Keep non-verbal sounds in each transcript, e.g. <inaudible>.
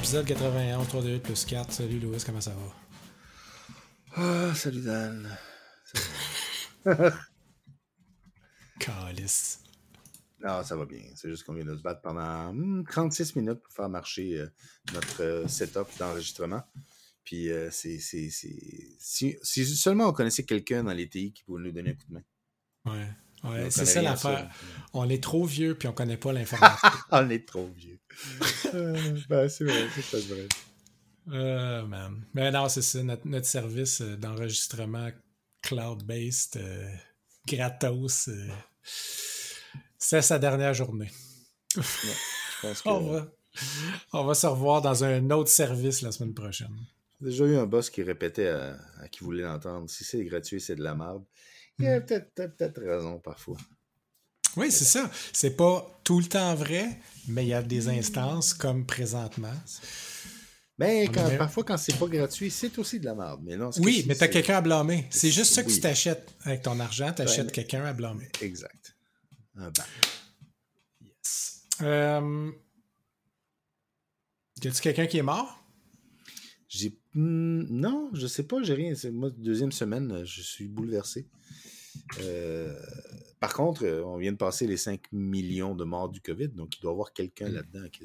Épisode 81, 3 2 plus 4. Salut Louis, comment ça va? Ah, salut Dan. <laughs> Calice. Non, ça va bien. C'est juste qu'on vient de se battre pendant hmm, 36 minutes pour faire marcher euh, notre euh, setup d'enregistrement. Puis euh, c'est. c'est- c'est- Si, si seulement on connaissait quelqu'un dans les TI qui pouvait nous donner un coup de main. Ouais, ouais c'est ça l'affaire. On est trop vieux puis on connaît pas l'information. Ah, <laughs> on est trop vieux. <laughs> Euh, ben, c'est vrai, c'est peut-être vrai. Euh, man. Mais non, c'est ça. Notre, notre service euh, d'enregistrement cloud-based, euh, gratos, euh, c'est sa dernière journée. Je pense <laughs> que On va, on va se revoir dans un autre service la semaine prochaine. j'ai déjà eu un boss qui répétait à, à qui voulait l'entendre si c'est gratuit, c'est de la merde. Il a peut-être peut peut-être raison parfois. Oui, c'est ça. C'est pas tout le temps vrai, mais il y a des instances comme présentement. Mais On quand- parfois, quand c'est pas gratuit, c'est aussi de la merde. Mais non, Oui, mais t'as quelqu'un à blâmer. C'est juste ça que Oui. tu t'achètes avec ton argent, t'achètes mais- quelqu'un à blâmer. Exact. Un ban. Euh... Y a-tu quelqu'un qui est mort? J'ai. Hmm, non, je sais pas, j'ai rien. Moi, deuxième semaine, je suis bouleversé. Euh, Par contre, euh, on vient de passer les 5 millions de morts du COVID, donc il doit y avoir quelqu'un Mm. là-dedans. Qui...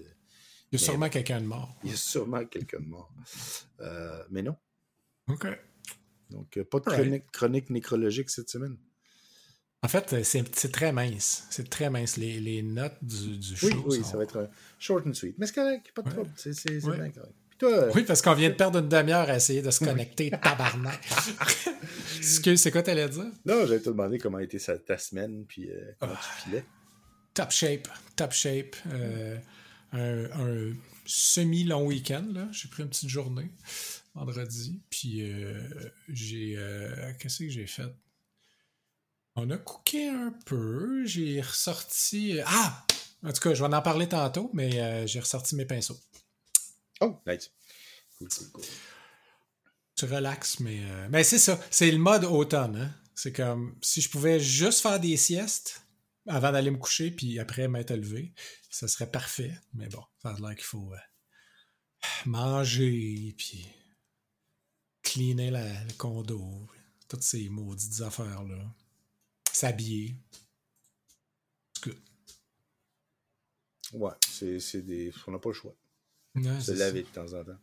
Il y a sûrement quelqu'un de mort. Il y a sûrement quelqu'un de mort. Euh, mais non. OK. Donc, pas de Right. chronique, nécrologique cette semaine. En fait, c'est très mince. C'est très mince. Les, les notes du, du show Oui, oui, sont- ça va être short and sweet. Mais c'est correct, pas de Ouais. trouble. C'est c'est- c'est Ouais. bien correct. Toi, Oui, parce qu'on vient de perdre une demi-heure à essayer de se connecter, tabarnak. <laughs> Excuse, c'est quoi t'allais dire? non, j'allais te demander comment était ta semaine, puis euh, comment Ah. tu filais. Top shape, top shape. Euh, un, un semi-long week-end, là. J'ai pris une petite journée vendredi. Puis euh, j'ai. Qu'est-ce que j'ai fait? On a cooké un peu. J'ai ressorti. Ah! En tout cas, je vais en parler tantôt, mais j'ai ressorti mes pinceaux. Oh, nice. Cool, cool, cool. Tu relaxes, mais. euh, Mais c'est ça. C'est le mode automne, hein? C'est comme si je pouvais juste faire des siestes avant d'aller me coucher, puis après m'être levé, ça serait parfait. Mais bon, ça a l'air qu'il faut euh, manger, puis cleaner la- le condo, toutes ces maudites affaires-là. S'habiller. C'est good. Ouais, c'est c'est des. On n'a pas le choix. Ouais, Se c'est laver de temps en temps.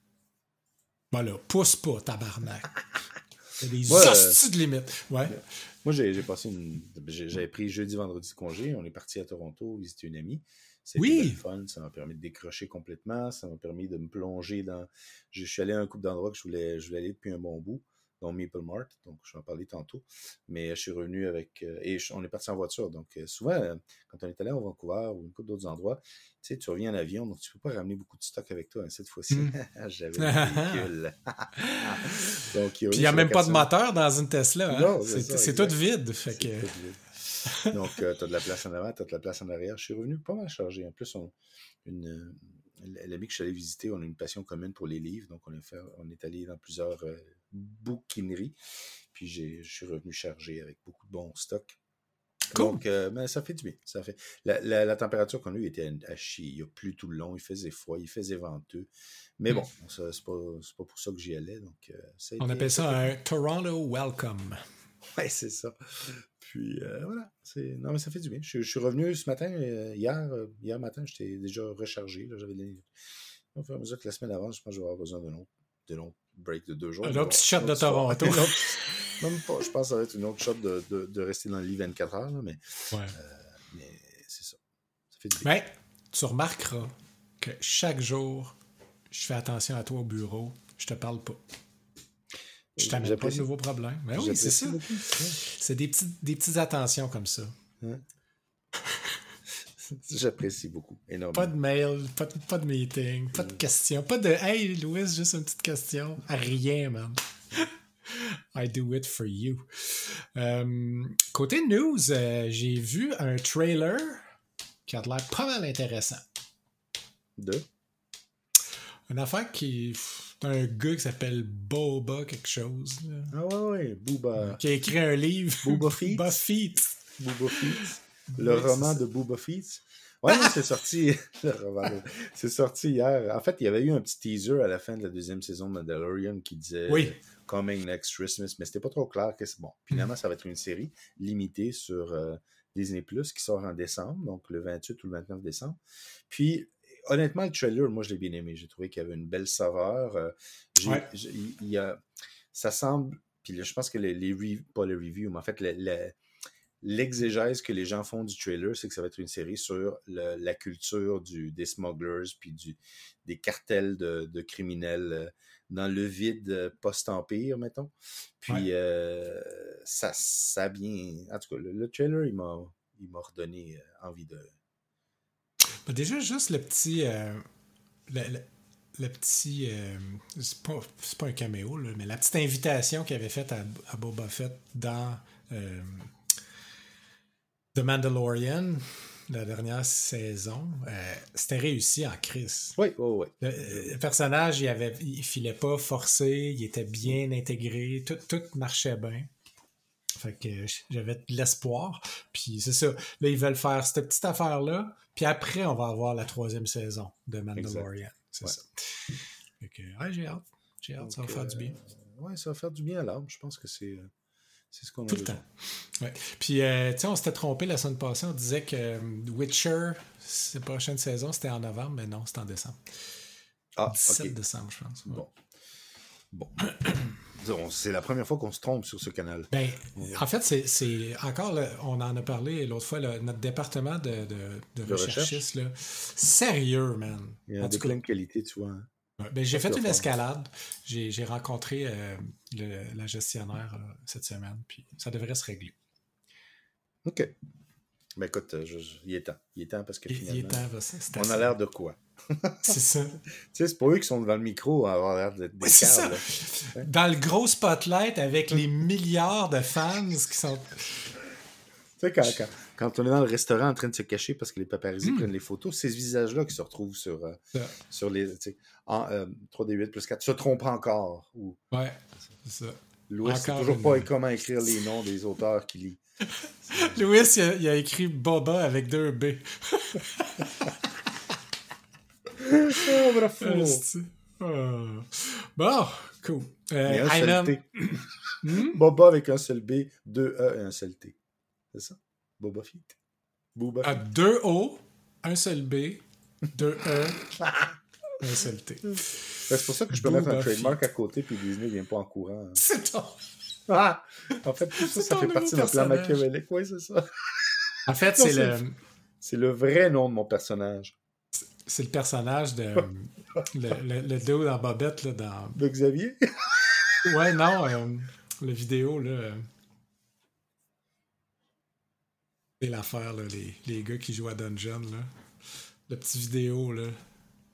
Voilà, pousse pas, tabarnak. <laughs> A des hosties de limite. Ouais. Moi, j'ai passé une. J'avais pris jeudi, vendredi de congé. On est parti à Toronto visiter une amie. C'était Oui. fun. Ça m'a permis de décrocher complètement. Ça m'a permis de me plonger dans. Je suis allé à un couple d'endroits que je voulais, je voulais aller depuis un bon bout, dont Maple Mart. Donc, je vais en parler tantôt. Mais je suis revenu avec. euh, et je- on est parti en voiture. Donc, euh, souvent, euh, quand on est allé à Vancouver ou une couple d'autres endroits, tu sais, tu reviens en avion, donc tu peux pas ramener beaucoup de stock avec toi. hein, Cette fois-ci, Mm. <laughs> j'avais <laughs> le véhicule. <laughs> donc, Puis il n'y a même pas de moteur dans une Tesla. Hein? Non, c'est tout vide. Fait que... C'est tout vide. Donc, tu as de la place en avant, tu as de la place en arrière. Je suis revenu pas mal chargé. En plus, on, une, euh, l'ami que je suis allé visiter, on a une passion commune pour les livres. Donc, on, a fait, on est allé dans plusieurs euh, bouquineries. Puis, je suis revenu chargé avec beaucoup de bons stocks. Cool. Donc, euh, ben, ça fait du bien. Ça fait... la, la- la température qu'on a eue était à, à chier. Il y a plu tout le long. Il faisait froid. Il faisait venteux. Mais Mm. bon, ça, c'est pas, pas pour ça que j'y allais. Donc, euh, ça On été- appelle ça un Toronto Welcome. <laughs> Ouais, c'est ça. Puis euh, voilà. C'est... Non, mais ça fait du bien. Je, je suis revenu ce matin, euh, hier, hier matin, j'étais déjà rechargé. Là, j'avais les... Au fur et à mesure que la semaine avant, je pense que je vais avoir besoin d'un autre break de deux jours. Un petit shot de. Toronto. Même pas. Je pense que ça va être une autre shot de, de, de rester dans le lit 24 heures, là, mais, Ouais. mais c'est ça. Ça fait du bien. Mais tu remarqueras que chaque jour, je fais attention à toi au bureau. Je te parle pas. Je t'amène pas de nouveaux problèmes. Mais oui, c'est ça. C'est des petites, des petites attentions comme ça. <laughs> J'apprécie beaucoup. Énormément. Pas de mail, pas de, pas de meeting, pas de questions, pas de Hey Louis, juste une petite question. Rien, man. I do it for you. Euh, côté news, euh, j'ai vu un trailer qui a l'air pas mal intéressant. Deux. Une affaire qui. un gars qui s'appelle Boba quelque chose. là, Ah ouais, ouais. Booba. qui a écrit un livre. Booba <laughs> Feet. Booba Feet. Booba Feet. Le Oui, roman de Booba Feet. Ouais, non, c'est <laughs> sorti. <laughs> c'est sorti hier. En fait, il y avait eu un petit teaser à la fin de la deuxième saison de Mandalorian qui disait Oui. Coming Next Christmas, mais c'était pas trop clair. Que c'est bon. Finalement, ça va être une série limitée sur euh, Disney Plus qui sort en décembre, donc le 28 ou le 29 décembre. Puis, honnêtement, le trailer, moi, je l'ai bien aimé. J'ai trouvé qu'il y avait une belle saveur. Euh, Ouais. y a, ça semble. Puis là, je pense que les, les pas les reviews, mais en fait, le- le- l'exégèse que les gens font du trailer, c'est que ça va être une série sur le- la culture du, des smugglers, puis du, des cartels de, de criminels euh, dans le vide euh, post-empire, mettons. Puis Ouais. euh, ça, ça bien. En tout cas, le, le trailer, il m'a, il m'a redonné envie de. Ben, déjà, juste le petit. euh, le, le- le petit. euh, c'est pas, un caméo, là, mais la petite invitation qu'il avait faite à, à Boba Fett dans The Mandalorian, la dernière saison, euh, c'était réussi en crise. Oui, oui, oui. Le, le personnage, il, avait, il filait pas forcé, il était bien intégré, tout, tout marchait bien. Fait que j'avais de l'espoir. Puis c'est ça. Là, ils veulent faire cette petite affaire-là. Puis après, on va avoir la troisième saison de Mandalorian. C'est Ouais. ça. Fait que, ouais, j'ai hâte. J'ai hâte, ça va faire du bien. euh, ouais, ça va faire du bien à l'âme. Je pense que c'est, euh, c'est ce qu'on a Tout le besoin. temps. Ouais. Puis, euh, tu sais, on s'était trompé la semaine passée. On disait que euh, Witcher, la prochaine saison, c'était en novembre, mais non, c'est en décembre. Ah, 17 ok. décembre, je pense. Ouais. Bon. Bon. <clears throat> C'est la première fois qu'on se trompe sur ce canal. Ben, en fait, c'est- c'est encore, là, on en a parlé l'autre fois, là, notre département de, de, de De recherchistes, là, sérieux, man. Il y a un déclin de qualité, tu vois. hein. Ouais, ben, j'ai fait une escalade. J'ai rencontré euh, le- la gestionnaire euh, cette semaine, puis ça devrait se régler. OK. Ben écoute, euh, je- je- il est temps. Il est temps parce que Il, il finalement, est temps, on a l'air de quoi? <laughs> C'est ça. Tu sais, c'est pas eux qui sont devant le micro à avoir l'air d'être des ça. Dans le gros spotlight avec les milliards de fans qui sont. Tu sais, quand, quand, quand on est dans le restaurant en train de se cacher parce que les paparazzis Mm. prennent les photos, c'est ce visage-là qui se retrouve sur, euh, sur les. En, euh, 3D8 plus 4. Se trompe encore. Ou Ouais, c'est ça. Louis sait toujours pas comment écrire les noms des auteurs qu'il lit. <laughs> Louis, il a, il a écrit Boba avec deux B. Oh, bravo! <laughs> Ah. Bon, cool. Euh, Mais un seul Ayman- T. Hmm? Boba avec un seul B, deux E et un seul T. C'est ça? Boba Fett. Boba Fett. deux O, un seul B, deux E, <laughs> un seul T. Ben, c'est pour ça que je peux Boba mettre un trademark à côté puis Disney vient pas en courant. hein. C'est ton. Ah! En fait, tout ça, ça fait partie de mon plan machiavélique. Oui, c'est ça. En fait, c'est le, C'est le vrai nom de mon personnage. c'est le personnage de. Le, le, le dude en bobette, là, dans. De Xavier? Ouais, non, euh, la vidéo, là. C'est l'affaire, là, les, les gars qui jouent à Dungeon, là. Le petit vidéo, là.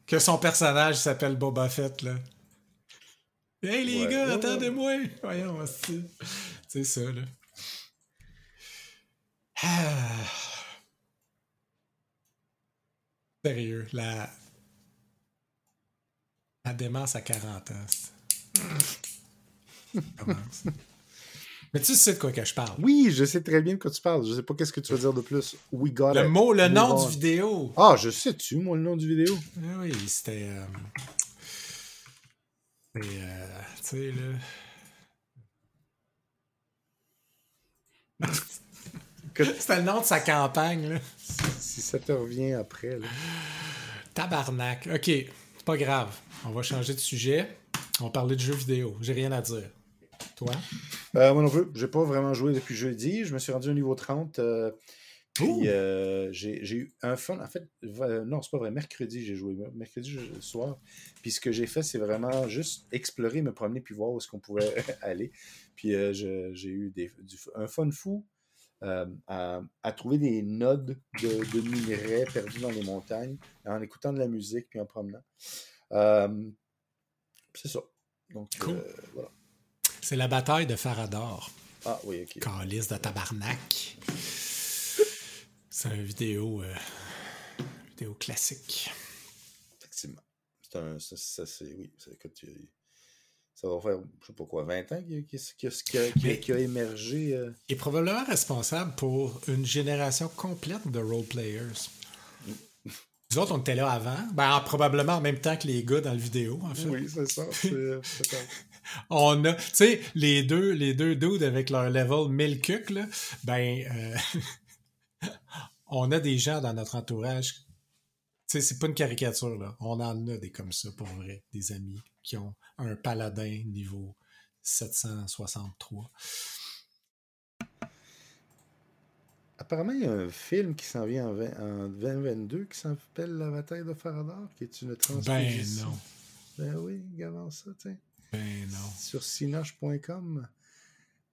Que son personnage s'appelle Boba Fett, là. Hey, les Ouais. gars, attendez-moi! Voyons, c'est c'est ça, là. Ah. Sérieux, la... La démence à 40 ans. <laughs> commence. Mais tu sais de quoi que je parle. Oui, je sais très bien de quoi tu parles. Je sais pas qu'est-ce que tu veux dire de plus. We got Le it. mot, le Move nom du vidéo. Ah, je sais-tu, moi, le nom du vidéo? Ah oui, c'était. euh, Et, euh, tu sais, là. <laughs> C'était le nom de sa campagne, là. si ça te revient après. Là. Tabarnak. Ok, c'est pas grave. On va changer de sujet. On va parler de jeux vidéo. J'ai rien à dire. Toi? Euh, moi non plus, j'ai pas vraiment joué depuis jeudi. Je me suis rendu au niveau 30. euh, puis euh, j'ai eu un fun. En fait, non, c'est pas vrai. Mercredi, j'ai joué. Mercredi je- soir. Puis ce que j'ai fait, c'est vraiment juste explorer, me promener, puis voir où est-ce qu'on pouvait <laughs> aller. Puis je- j'ai eu des, du- un fun fou euh, à, à trouver des nodes de, de minerais perdus dans les montagnes en écoutant de la musique puis en promenant. Euh, c'est ça. Donc, Cool. euh, voilà. C'est la bataille de Farador. Ah oui, ok. Calice de tabarnak. C'est une vidéo, euh, vidéo classique. Effectivement. C'est un. Ça, ça, c'est. Oui, ça, écoute, tu- ça va faire, je sais pas quoi, 20 ans qu'il y a- qu'il y a- émergé. euh, Il est probablement responsable pour une génération complète de roleplayers. Nous autres, on était là avant. Ben, probablement en même temps que les gars dans le vidéo, en fait. Oui, c'est ça. <laughs> on a, tu sais, les deux, les deux dudes avec leur level 1000 cucs, là, ben, euh, <laughs> on a des gens dans notre entourage. Tu sais, c'est pas une caricature, là. On en a des comme ça, pour vrai. Des amis qui ont un paladin niveau 763. Apparemment, il y a un film qui s'en vient en, 2022 qui s'appelle La bataille de Faradar, qui est une transposition. Ben non. Ben oui, avant ça, tiens. Ben non. Sur sinoche.com.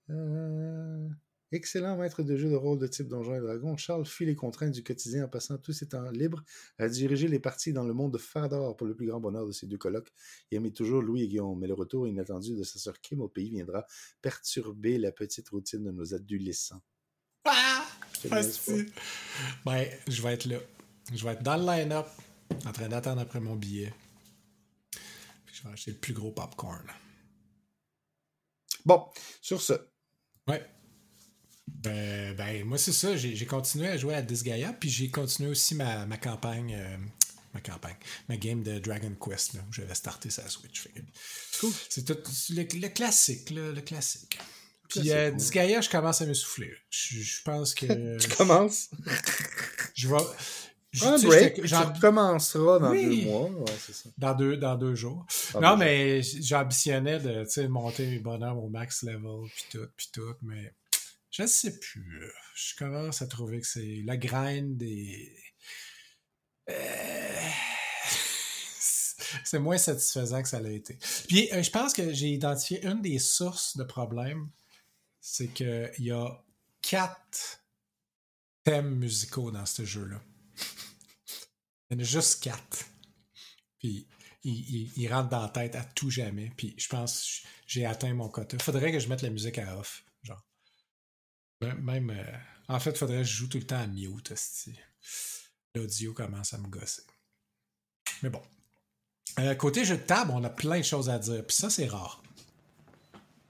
Euh, excellent maître de jeu de rôle de type Donjon et Dragon, Charles fuit les contraintes du quotidien en passant tous ses temps libres à diriger les parties dans le monde de Faradar pour le plus grand bonheur de ses deux colocs. Il aimait toujours Louis et Guillaume, mais le retour inattendu de sa sœur Kim au pays viendra perturber la petite routine de nos adolescents. Ah! Ben, je vais être là. Je vais être dans le line-up, en train d'attendre après mon billet. Vais acheter le plus gros popcorn. Bon, sur ce. Ouais. Ben, ben moi, c'est ça. J'ai continué à jouer à Disgaea, puis j'ai continué aussi ma, ma campagne. Euh, ma campagne, ma game de Dragon Quest, là, où j'avais starté sa Switch. C'est tout le, classique, là, le classique. Puis euh, Disgaea, je commence à m'essouffler. Je, je pense que. <laughs> tu commences? Je vais. Un break, tu recommenceras dans deux mois. Ouais, ça. Dans deux, dans deux jours. non, mais j'ambitionnais de monter mes bonheurs au max level, puis tout, puis tout, mais je ne sais plus. Je commence à trouver que c'est la grind des. Euh, <laughs> c'est moins satisfaisant que ça l'a été. Puis euh, je pense que j'ai identifié une des sources de problèmes c'est qu'il y a quatre thèmes musicaux dans ce jeu-là. Il y en a juste quatre. Puis il, rentre dans la tête à tout jamais. Puis je pense j'ai atteint mon quota. Faudrait que je mette la musique à off. Genre. Même. Euh, en fait, faudrait que je joue tout le temps à mute. L'audio commence à me gosser. Mais bon. Euh, côté jeu de table, on a plein de choses à dire. Puis ça, c'est rare.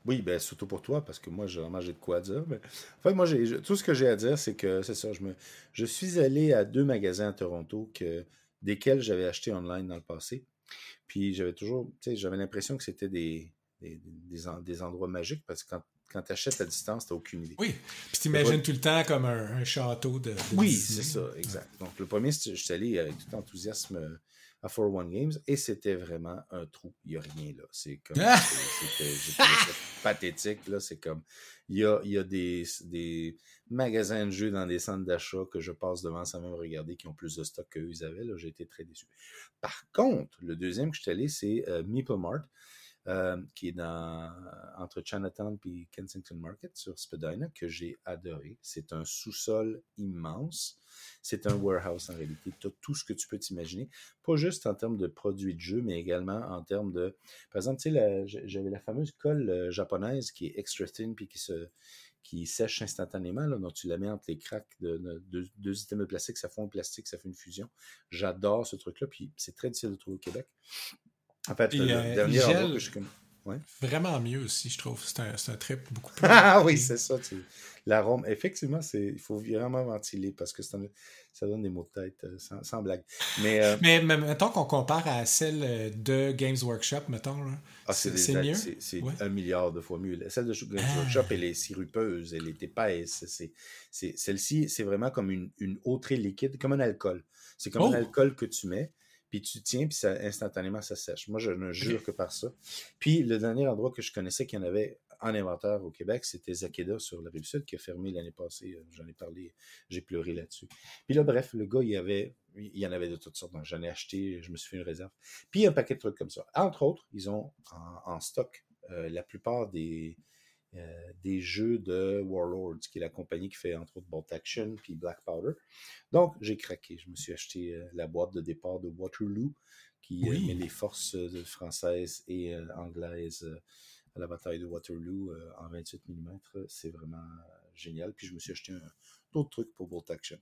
Oui, ben surtout pour toi, parce que moi, j'ai vraiment j'ai de quoi dire. Mais... En fait, moi, j'ai, tout ce que j'ai à dire, c'est que c'est ça. Je, me, je suis allé à deux magasins à Toronto que, desquels j'avais acheté online dans le passé. Puis j'avais toujours, tu sais, j'avais l'impression que c'était des, des, des, endroits magiques parce que quand, quand tu achètes à distance, tu n'as aucune idée. Oui. Puis tu imagines tout le temps comme un, château de. oui, c'est ça, exact. Donc le premier, je suis allé avec tout enthousiasme à 401 Games et c'était vraiment un trou. Il n'y a rien là. C'est comme. C'était <laughs> pathétique. Là. C'est comme. Il y a, il y a des, des, magasins de jeux dans des centres d'achat que je passe devant sans même regarder qui ont plus de stock qu'eux ils avaient. J'ai été très déçu. Par contre, le deuxième que je suis allé, c'est euh, Meeple Mart. Euh, qui est dans, entre Chinatown et Kensington Market sur Spadina, que j'ai adoré. C'est un sous-sol immense. C'est un warehouse en réalité. Tu as tout ce que tu peux t'imaginer. Pas juste en termes de produits de jeu, mais également en termes de. Par exemple, tu sais, j'avais la fameuse colle euh, japonaise qui est extra thin puis qui se qui sèche instantanément, là, donc tu la mets entre les craques de, deux items de plastique, ça fond le plastique, ça fait une fusion. J'adore ce truc-là, puis c'est très difficile de trouver au Québec. En fait, le euh, dernier endroit que je connais. Vraiment mieux aussi, je trouve. C'est un, un, trip beaucoup plus. <laughs> ah oui, c'est ça. L'arôme, effectivement, il faut vraiment ventiler parce que ça donne des mots de tête, euh, sans, blague. Mais, euh, mais, mettons qu'on compare à celle de Games Workshop, mettons. Ah, c'est mieux? C'est un milliard de fois mieux. Celle de Games ah. Workshop, elle est sirupeuse, elle est épaisse. Celle-ci, c'est vraiment comme une, une eau très liquide, comme un alcool. C'est comme un oh! alcool que tu mets puis tu tiens, puis ça, instantanément, ça sèche. Moi, je ne jure que par ça. Puis le dernier endroit que je connaissais qu'il y en avait en inventaire au Québec, c'était Zakeda sur la rive sud qui a fermé l'année passée. Euh, j'en ai parlé, j'ai pleuré là-dessus. Puis là, bref, le gars, il y avait, il y en avait de toutes sortes. Donc, j'en ai acheté, je me suis fait une réserve. Puis un paquet de trucs comme ça. Entre autres, ils ont en, stock euh, la plupart des, euh, des jeux de Warlords, qui est la compagnie qui fait entre autres Bolt Action puis Black Powder. Donc, j'ai craqué. Je me suis acheté euh, la boîte de départ de Waterloo, qui euh, met les forces françaises et anglaises à la bataille de Waterloo en 28 mm. C'est vraiment génial. Puis, je me suis acheté un autre truc pour Bolt Action.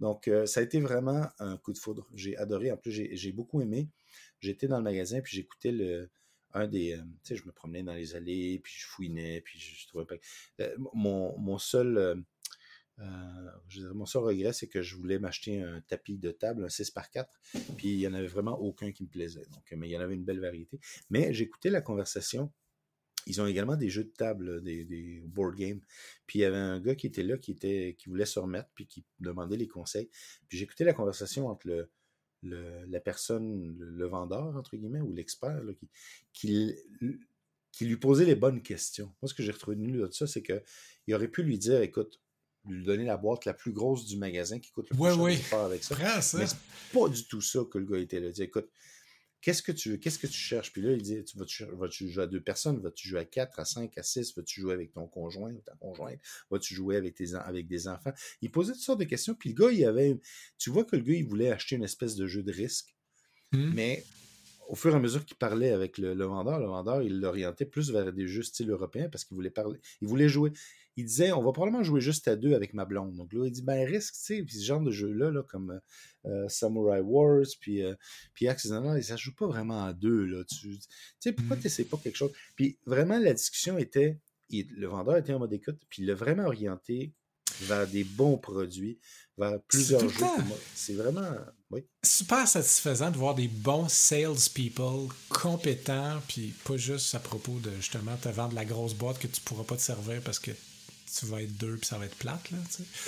Donc, ça a été vraiment un coup de foudre. J'ai adoré. En plus, j'ai beaucoup aimé. J'étais dans le magasin, puis j'écoutais le un des. Euh, tu sais, je me promenais dans les allées, puis je fouinais, puis je, trouvais pas. Euh, mon, mon, seul. Euh, mon seul regret, c'est que je voulais m'acheter un tapis de table, un 6 par 4 puis il n'y en avait vraiment aucun qui me plaisait. Donc, mais il y en avait une belle variété. Mais j'écoutais la conversation. Ils ont également des jeux de table, des, board games. Puis il y avait un gars qui était là, qui, était, qui voulait se remettre, puis qui demandait les conseils. Puis j'écoutais la conversation entre le, la personne, le, vendeur, entre guillemets, ou l'expert, qui, qui, qui, lui posait les bonnes questions. Moi, ce que j'ai retenu de ça, c'est qu'il aurait pu lui dire, écoute, lui donner la boîte la plus grosse du magasin qui coûte le plus cher avec ça. Mais c'est pas du tout ça que le gars était là. Dit, écoute, qu'est-ce que tu veux, qu'est-ce que tu cherches? Puis là, il dit, tu vas-tu, jouer à deux personnes? Vas-tu jouer à quatre, à cinq, à six? Vas-tu jouer avec ton conjoint ou ta conjointe? Vas-tu jouer avec, tes, avec des enfants? Il posait toutes sortes de questions. Puis le gars, il avait, tu vois que le gars, il voulait acheter une espèce de jeu de risque. Hmm. Mais au fur et à mesure qu'il parlait avec le, vendeur, le vendeur, il l'orientait plus vers des jeux style européen parce qu'il voulait parler, il voulait jouer il disait on va probablement jouer juste à deux avec ma blonde. Donc là, il dit ben risque, tu sais, puis ce genre de jeu-là, là, comme euh, Samurai Wars, puis, euh, puis Accidental, ça joue pas vraiment à deux. Là. Tu sais, pourquoi mm. tu sais pas quelque chose? Puis vraiment, la discussion était, le vendeur était en mode écoute, puis il l'a vraiment orienté vers des bons produits, vers plusieurs jeux. C'est vraiment oui. super satisfaisant de voir des bons salespeople compétents, puis pas juste à propos de justement te vendre la grosse boîte que tu pourras pas te servir parce que tu vas être deux puis ça va être plate. Là,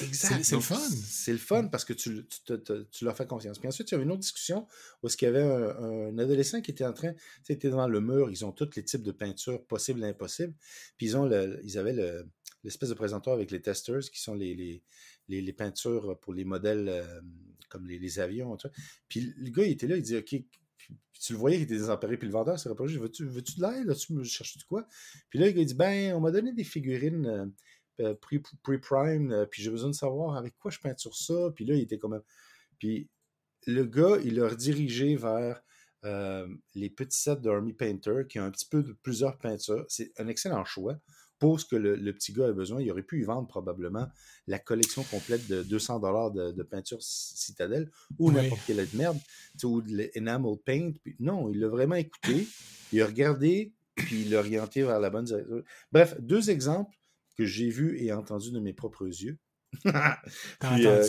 exact. C'est le fun. C'est le fun parce que tu, tu, tu, leur fais confiance. Puis ensuite, il y a une autre discussion où il y avait un, adolescent qui était en train, tu était devant le mur, ils ont tous les types de peintures possibles et impossibles. Puis ils, ont le, ils avaient l'espèce de présentoir avec les testers qui sont les, les, les, peintures pour les modèles euh, comme les, avions. Puis le gars, il était là, il dit OK, tu le voyais qu'il était désemparé, puis le vendeur s'est rapproché, veux-tu veux de l'aide, tu me cherches du quoi? Puis là, il dit, ben, on m'a donné des figurines euh, pre-prime, euh, puis j'ai besoin de savoir avec quoi je peinture ça. Puis là, il était quand même. Puis le gars, il l'a redirigé vers euh, les petits sets d'Army Painter qui ont un petit peu de plusieurs peintures. C'est un excellent choix pour ce que le, petit gars a besoin. Il aurait pu y vendre probablement la collection complète de 200 dollars de, peinture citadelle ou n'importe quelle merde, ou de l'enamel paint. Puis non, il l'a vraiment écouté, il a regardé, puis il l'a orienté vers la bonne direction. Bref, deux exemples que j'ai vu et entendu de mes propres yeux. <laughs> Puis, euh.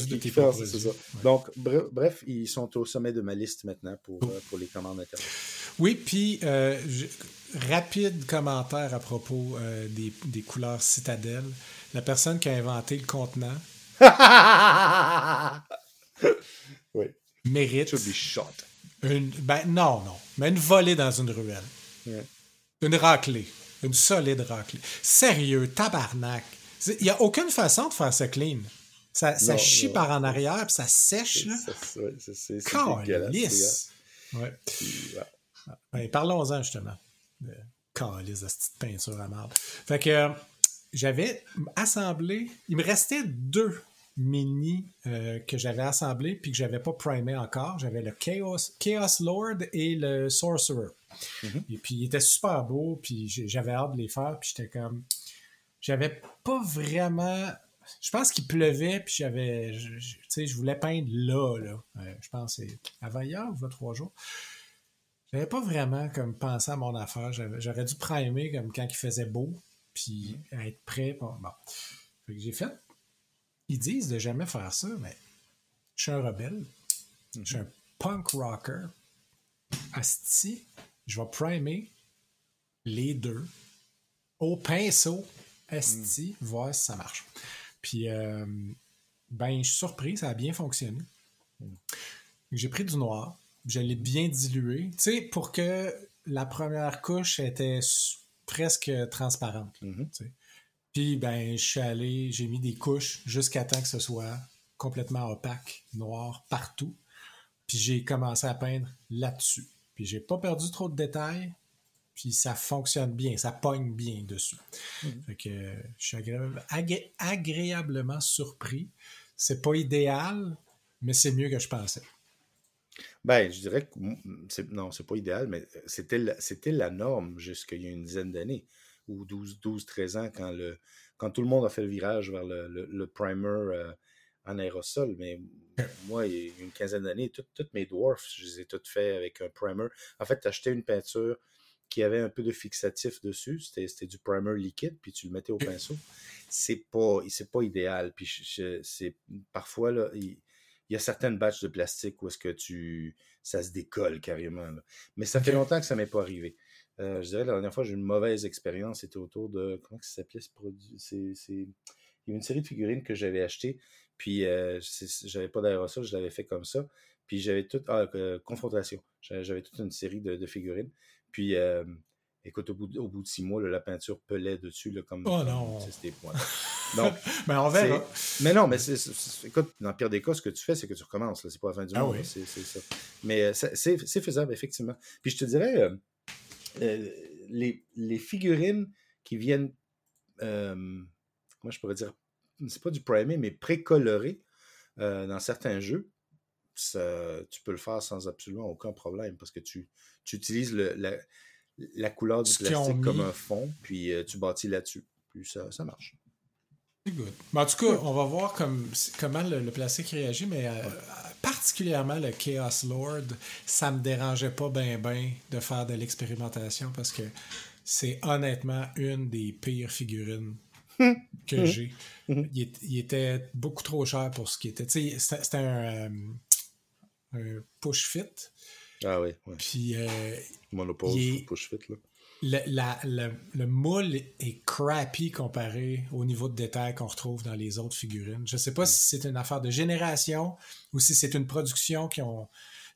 Donc, bref, ils sont au sommet de ma liste maintenant pour, euh, pour les commandes internet. Oui, puis euh, rapide commentaire à propos des, des, couleurs citadelles. La personne qui a inventé le contenant <laughs> oui. mérite. To be shot. Une, ben non, non, mais une volée dans une ruelle. Une raclée. Une solide raclée. Sérieux, tabarnak. Il n'y a aucune façon de faire ça clean. Ça, ça chie par en arrière, puis ça sèche. Là. C'est dégueulasse. Ouais. Ben, Parlons-en justement. De calice de cette peinture à merde. Fait que euh, j'avais assemblé. Il me restait deux mini euh, que j'avais assemblés puis que j'avais pas primé encore. J'avais le Chaos, Chaos Lord et le Sorcerer. Mhm. Et puis, il était super beau, puis j'avais hâte de les faire, puis j'étais comme... J'avais pas vraiment... Je pense qu'il pleuvait, puis j'avais... Tu sais, je voulais peindre là, là. Euh, je pense c'est avant hier ou trois jours. J'avais pas vraiment comme pensé à mon affaire. J'aurais dû primer comme quand il faisait beau, puis mhm. être prêt. Pour... Bon. Fait que j'ai fait. Ils disent de jamais faire ça, mais je suis un rebelle. Je suis un punk rocker. Asti, je vais primer les deux au pinceau, esti, mm. voir si ça marche. Puis, euh, ben, je suis surpris, ça a bien fonctionné. Mm. J'ai pris du noir, je l'ai bien dilué, tu sais, pour que la première couche était presque transparente. Mm-hmm. Puis, ben, je suis allé, j'ai mis des couches jusqu'à temps que ce soit complètement opaque, noir, partout. Puis, j'ai commencé à peindre là-dessus. Puis j'ai pas perdu trop de détails. Puis ça fonctionne bien, ça pogne bien dessus. Mhm. Fait que je suis agréablement surpris. C'est pas idéal, mais c'est mieux que je pensais. Ben, je dirais que non, c'est pas idéal, mais c'était la, c'était la norme jusqu'il y a une dizaine d'années, ou 12, 12, 13 ans, quand, le, quand tout le monde a fait le virage vers le, primer euh, en aérosol. Mais <laughs> moi, il y a une quinzaine d'années, toutes mes dwarfs, je les ai toutes faites avec un primer. En fait, tu achetais une peinture qui avait un peu de fixatif dessus. C'était du primer liquide, puis tu le mettais au pinceau. c'est pas, c'est pas idéal. Puis c'est parfois là, il, y a certaines batches de plastique où est-ce que tu, ça se décolle carrément. Mais ça fait longtemps que ça m'est pas arrivé. Euh, je dirais la dernière fois j'ai eu une mauvaise expérience, c'était autour de comment ça s'appelait ce produit. C'est, il y a une série de figurines que j'avais acheté, puis euh, j'avais pas d'aérosol, je l'avais fait comme ça. Puis j'avais toute ah, euh, confrontation. J'avais toute une série de, figurines. Puis euh, écoute, au bout, de, au bout de six mois, la peinture pelait dessus là, comme. Oh non! C'était Donc, <laughs> mais on verra. Mais non, mais écoute, dans le pire des cas, ce que tu fais, c'est que tu recommences. C'est pas la fin du ah monde. C'est ça. Mais euh, c'est faisable, effectivement. Puis je te dirais, les, les, figurines qui viennent, comment je pourrais dire, c'est pas du primé, mais précoloré dans certains jeux, tu peux le faire sans absolument aucun problème parce que tu, tu utilises le, la, couleur du plastique comme un fond, puis euh, tu bâtis là-dessus. Puis ça, ça marche. Good. en tout cas, on va voir comme, comment le, plastique réagit, mais euh, particulièrement le Chaos Lord, ça me dérangeait pas bien ben de faire de l'expérimentation parce que c'est honnêtement une des pires figurines <laughs> que j'ai. Il, était beaucoup trop cher pour ce qui était. C'était un, euh, un push fit. Ah oui. Puis. Euh, Monopause push fit, là. Le, le, moule est crappy comparé au niveau de détail qu'on retrouve dans les autres figurines. Je sais pas si c'est une affaire de génération ou si c'est une production qui ont.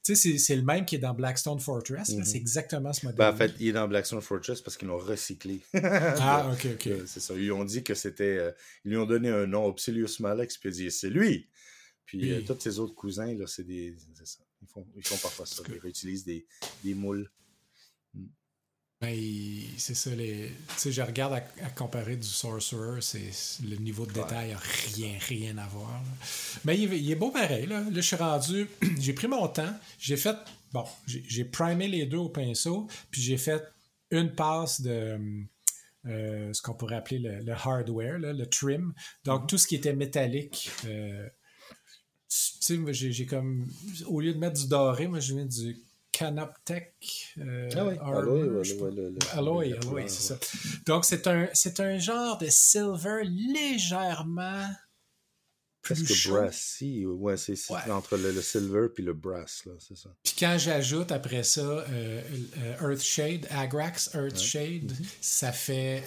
Tu sais, c'est le même qui est dans Blackstone Fortress. C'est mm-hmm. exactement ce modèle. Ben, en fait, il est dans Blackstone Fortress parce qu'ils l'ont recyclé. ah, <laughs> ok, ok. C'est ça. Ils ont dit que c'était. Euh, ils lui ont donné un nom, Obsilius Malex, puis ils ont dit c'est lui. Puis euh, tous ses autres cousins, là, c'est des. C'est ça. Ils font, ils font parfois ça. Ils réutilisent des, des moules. Mm. Ben, c'est ça, les... tu sais, je regarde à, comparer du Sorcerer, c'est le niveau de détail n'a rien, rien à voir. Mais il, est beau pareil, là. Là, je suis rendu, <clears throat> j'ai pris mon temps, j'ai fait, bon, j'ai primé les deux au pinceau, puis j'ai fait une passe de euh, ce qu'on pourrait appeler le, hardware, le trim. Donc, mm-hmm. tout ce qui était métallique, euh, tu sais, j'ai comme. Au lieu de mettre du doré, moi, je mets du Canoptech. Euh, ah oui, Alloy, Alloy, c'est ça. Donc, c'est un, un genre de silver légèrement. Plus Presque brassy. Ouais, c'est entre le, silver puis le brass, là, c'est ça. Puis quand j'ajoute après ça euh, euh, Earthshade, Agrax Earthshade, mm-hmm. ça fait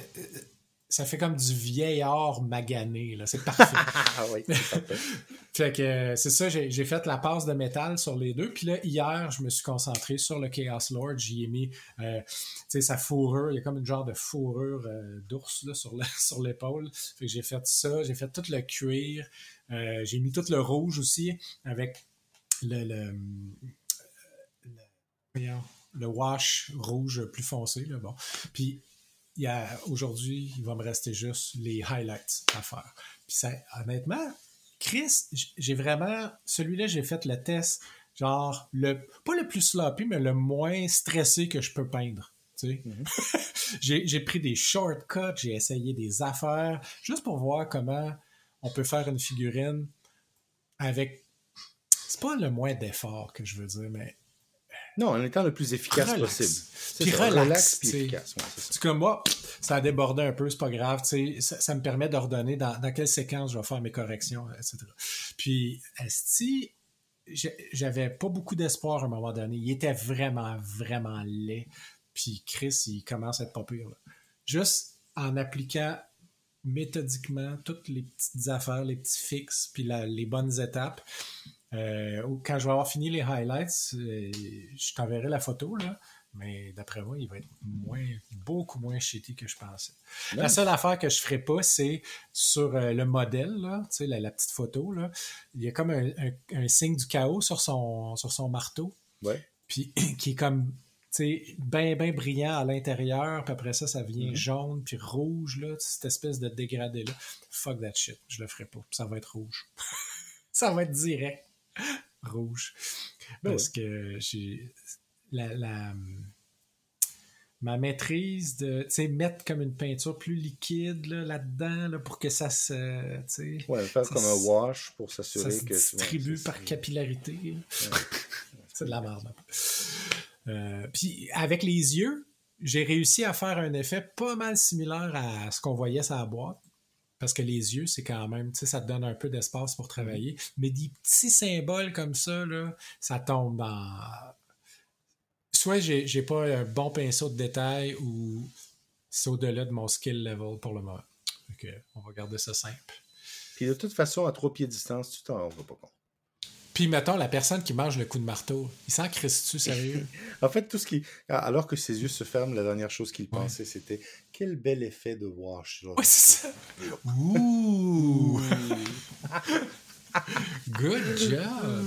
ça fait comme du vieillard magané. Là. C'est parfait. <laughs> ah oui, parfait. <laughs> fait que c'est ça, j'ai, fait la passe de métal sur les deux. Puis là, hier, je me suis concentré sur le Chaos Lord. J'y ai mis euh, sa fourrure. Il y a comme une genre de fourrure euh, d'ours là, sur, <laughs> sur l'épaule. Fait que j'ai fait ça. J'ai fait tout le cuir. Euh, j'ai mis tout le rouge aussi avec le, le, le, le wash rouge plus foncé. Là, bon. Puis aujourd'hui, il va me rester juste les highlights à faire. Puis ça, honnêtement, Chris, j'ai vraiment, celui-là, j'ai fait le test, genre, le, pas le plus sloppy, mais le moins stressé que je peux peindre. Tu sais. <laughs> Mm-hmm. j'ai pris des shortcuts, j'ai essayé des affaires, juste pour voir comment on peut faire une figurine avec. C'est pas le moins d'effort que je veux dire, mais non, en étant le plus efficace possible. Puis relax, puis efficace. c'est comme moi, ça a débordé un peu, c'est pas grave. Ça, ça me permet d'ordonner dans, dans, quelle séquence je vais faire mes corrections, etc. Puis, Esti, j'avais pas beaucoup d'espoir à un moment donné. Il était vraiment, vraiment laid. Puis Chris, il commence à être pas pire. Juste en appliquant méthodiquement toutes les petites affaires, les petits fixes, puis les bonnes étapes, euh, quand je vais avoir fini les highlights, euh, je t'enverrai la photo, là, mais d'après moi, il va être moins, beaucoup moins shitty que je pensais. La seule affaire que je ne ferai pas, c'est sur euh, le modèle, là, la, la, petite photo, là, il y a comme un, signe du chaos sur son, sur son marteau. Puis <clears throat> qui est comme bien, bien brillant à l'intérieur, puis après ça, ça vient mm-hmm. jaune, puis rouge, là, cette espèce de dégradé-là. Fuck that shit, je le ferai pas, ça va être rouge. <laughs> ça va être direct <laughs> rouge. Ben Parce que j'ai la, ma maîtrise de mettre comme une peinture plus liquide là-dedans là, pour que ça se. Ouais, faire comme un wash pour s'assurer que. Ça distribue par capillarité. <laughs> C'est de la merde. Euh, puis avec les yeux, j'ai réussi à faire un effet pas mal similaire à ce qu'on voyait sur la boîte. Parce que les yeux, c'est quand même, tu sais, ça te donne un peu d'espace pour travailler. Mais des petits symboles comme ça, là, ça tombe dans. Soit j'ai, j'ai pas un bon pinceau de détail ou c'est au-delà de mon skill level pour le moment. Ok, on va garder ça simple. Puis de toute façon, à trois pieds de distance, tu t'en rends pas compte. Puis, mettons, la personne qui mange le coup de marteau, il s'en crisse-tu, <laughs> sérieux? en fait, tout ce qui. Alors que ses yeux se ferment, la dernière chose qu'il pensait, c'était quel bel effet de wash. Ouais, c'est ça. Ouh! <laughs> Good job!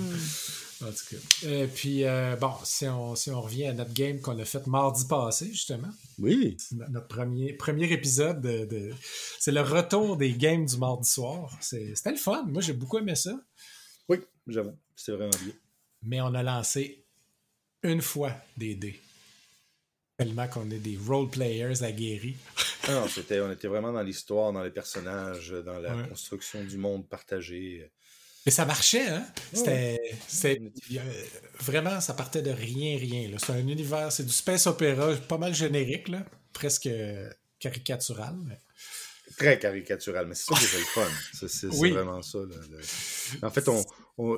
En tout cas. Et puis, euh, bon, si on, si on revient à notre game qu'on a fait mardi passé, justement. Oui. Notre premier, premier épisode de. C'est le retour des games du mardi soir. C'était le fun. Moi, j'ai beaucoup aimé ça. Oui, j'avoue. C'est vraiment bien. Mais on a lancé une fois des dés. Tellement qu'on est des role players aguerris. Ah non, c'était, on était vraiment dans l'histoire, dans les personnages, dans la construction du monde partagé. Mais ça marchait, hein? C'était, vraiment, ça partait de rien, rien. C'est un univers, c'est du space opéra pas mal générique, là, presque caricatural. Mais très caricatural, mais c'est ça qui est le <laughs> fun. C'est vraiment ça. En fait, on,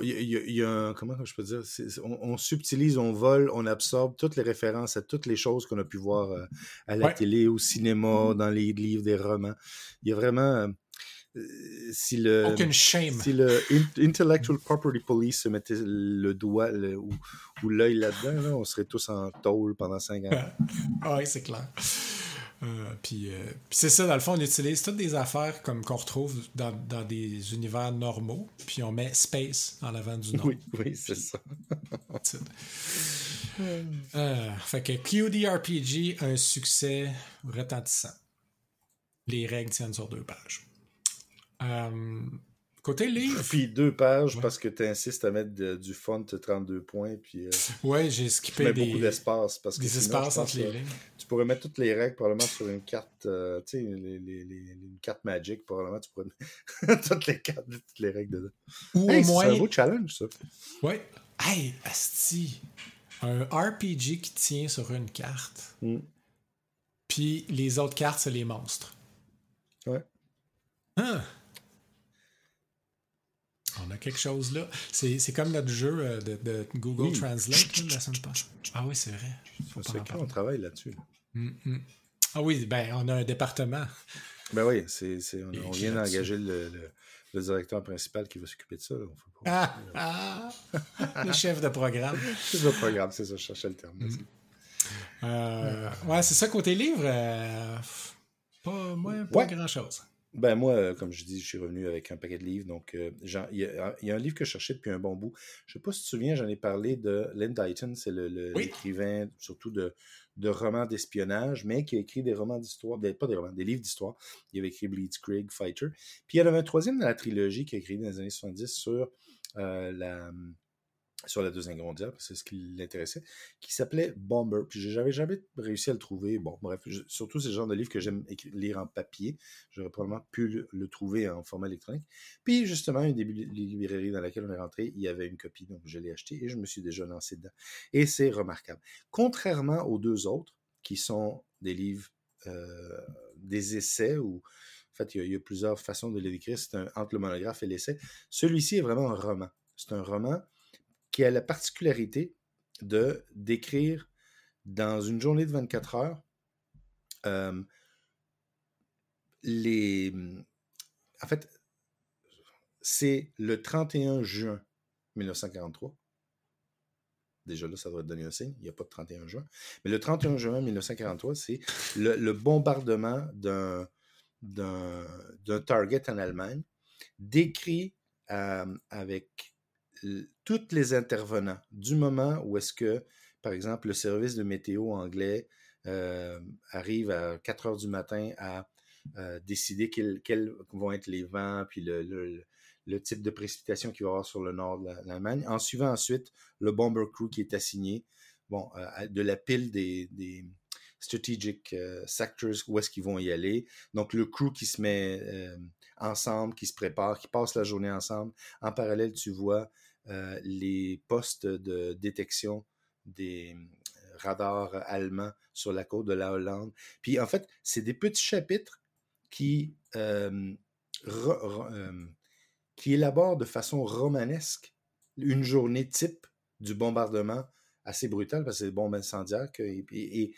il y, a un, comment je peux dire, on, subtilise, on vole, on absorbe toutes les références à toutes les choses qu'on a pu voir euh, à la télé, au cinéma, dans les livres, des romans. Il y a vraiment, euh, si le, Aucune shame. Si le Intellectual Property Police se mettait le doigt ou, l'œil là-dedans, on serait tous en tôle pendant cinq ans. <laughs> ah oui, c'est clair. Euh, euh, puis, c'est ça, dans le fond, on utilise toutes des affaires comme qu'on retrouve dans, dans, des univers normaux, puis on met space en avant du nom. Oui, oui, c'est ça. <laughs> euh, fait que QDRPG, un succès retentissant. Les règles tiennent sur deux pages. Côté livre. <laughs> Puis deux pages parce que tu insistes à mettre du font 32 points. Puis, euh, <laughs> ouais, j'ai skippé des... beaucoup d'espace. Parce que des espaces entre les lignes. Tu pourrais mettre toutes les règles probablement sur une carte, euh, tu sais, une carte Magic. Probablement, tu pourrais mettre <laughs> toutes les cartes, toutes les règles dedans. Ou au moins. C'est un beau challenge, ça. Ouais. Hey, Asti. Un RPG qui tient sur une carte. Mm. Puis les autres cartes, c'est les monstres. Ouais. Hein? On a quelque chose là. C'est comme notre jeu euh, de, Google Translate la semaine passée. Ah oui, c'est vrai. C'est quand on travaille là-dessus. Mm, mm. Ah oui, ben on a un département. Ben oui, c'est on, on, vient d'engager le, le, directeur principal qui va s'occuper de ça. ah, ah, <laughs> le chef de programme. le <laughs> chef de programme, c'est ça, je cherchais le terme. Mm. Euh, ouais, c'est ça, côté livre, euh, pas, pas grand-chose. Ben moi, euh, comme je dis, je suis revenu avec un paquet de livres. Donc, euh, il y, a un livre que je cherchais depuis un bon bout. Je ne sais pas si tu te souviens, j'en ai parlé de Lynn Dighton, c'est l'écrivain surtout de, de romans d'espionnage, mais qui a écrit des romans d'histoire, pas des romans, des livres d'histoire. Il avait écrit Blitzkrieg, Fighter. Puis il y en avait un troisième dans la trilogie qui a écrit dans les années 70 sur euh, la sur la Deuxième Guerre mondiale, c'est ce qui l'intéressait, qui s'appelait Bomber. Puis j'avais jamais réussi à le trouver. Bon, bref, surtout c'est genre de livre que j'aime lire en papier. J'aurais probablement pu le, trouver en format électronique. Puis justement, une des librairies dans laquelle on est rentré, il y avait une copie, donc je l'ai acheté et je me suis déjà lancé dedans. Et c'est remarquable. Contrairement aux deux autres, qui sont des livres, euh, des essais ou en fait, il y, a, plusieurs façons de les décrire. C'est entre le monographe et l'essai. Celui-ci est vraiment un roman. C'est un roman a la particularité de d'écrire dans une journée de 24 heures euh, les. En fait, c'est le 31 juin 1943. Déjà là, ça doit donner un signe. Il n'y a pas de 31 juin. Mais le 31 juin 1943, c'est le, bombardement d'un, d'un, target en Allemagne, décrit euh, avec tous les intervenants, du moment où est-ce que, par exemple, le service de météo anglais euh, arrive à 4 heures du matin à euh, décider quels, vont être les vents, puis le, type de précipitation qu'il va y avoir sur le nord de l'Allemagne, en suivant ensuite le bomber crew qui est assigné, bon, euh, de la pile des, strategic sectors où est-ce qu'ils vont y aller. Donc, le crew qui se met ensemble, qui se prépare, qui passe la journée ensemble. En parallèle, tu vois euh, les postes de détection des euh, radars allemands sur la côte de la Hollande. Puis en fait, c'est des petits chapitres qui euh, qui élabore de façon romanesque une journée type du bombardement assez brutal parce que c'est des bombes incendiaires et,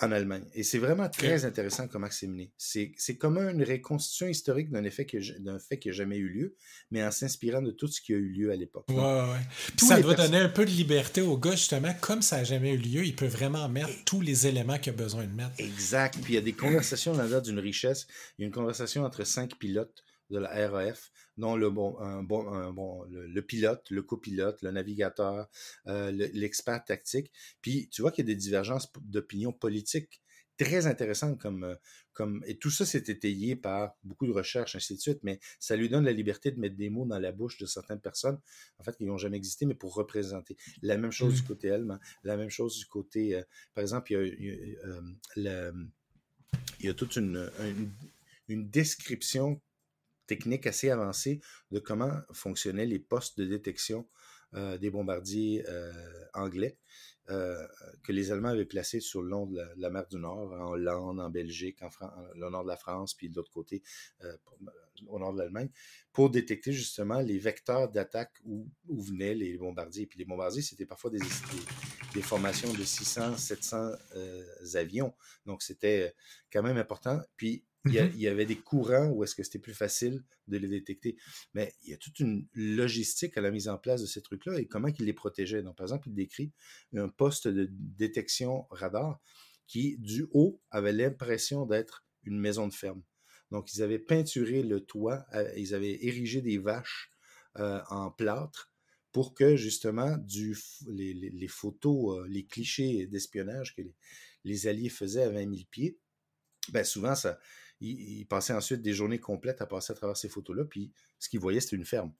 en Allemagne. Et c'est vraiment très intéressant comme c'est mené. C'est comme une reconstitution historique d'un effet d'un fait qui n'a jamais eu lieu, mais en s'inspirant de tout ce qui a eu lieu à l'époque. Ouais, ouais. ça doit donner un peu de liberté au gars, justement, comme ça n'a jamais eu lieu, il peut vraiment mettre tous les éléments qu'il a besoin de mettre. Exact. Puis il y a des conversations là d'une richesse. Il y a une conversation entre cinq pilotes de la RAF, dont le, bon, un bon, un bon, le, pilote, le copilote, le navigateur, euh, l'expert tactique. Puis tu vois qu'il y a des divergences d'opinion politique très intéressantes comme, euh, comme et tout ça s'est étayé par beaucoup de recherches ainsi de suite mais ça lui donne la liberté de mettre des mots dans la bouche de certaines personnes en fait qui n'ont jamais existé mais pour représenter la même chose du mmh. côté allemand la même chose du côté euh, par exemple il y a, il y a, il y a toute une, une, une description technique assez avancée de comment fonctionnaient les postes de détection euh, des bombardiers euh, anglais euh, que les Allemands avaient placés sur le long de la, mer du Nord, en Hollande, en Belgique, en le nord de la France, puis de l'autre côté, au nord de l'Allemagne, pour détecter justement les vecteurs d'attaque où, venaient les bombardiers. Puis les bombardiers, c'était parfois des, des, formations de 600, 700 avions. Donc c'était quand même important. Puis Mm-hmm. Il y, avait des courants où est-ce que c'était plus facile de les détecter. Mais il y a toute une logistique à la mise en place de ces trucs-là et comment ils les protégeaient. Donc, par exemple, il décrit un poste de détection radar qui, du haut, avait l'impression d'être une maison de ferme. Donc, ils avaient peinturé le toit, euh, ils avaient érigé des vaches euh, en plâtre pour que, justement, du, les, photos, euh, les clichés d'espionnage que les, les Alliés faisaient à 20 000 pieds, ben souvent, ça, il, passait ensuite des journées complètes à passer à travers ces photos-là, puis ce qu'il voyait, c'était une ferme.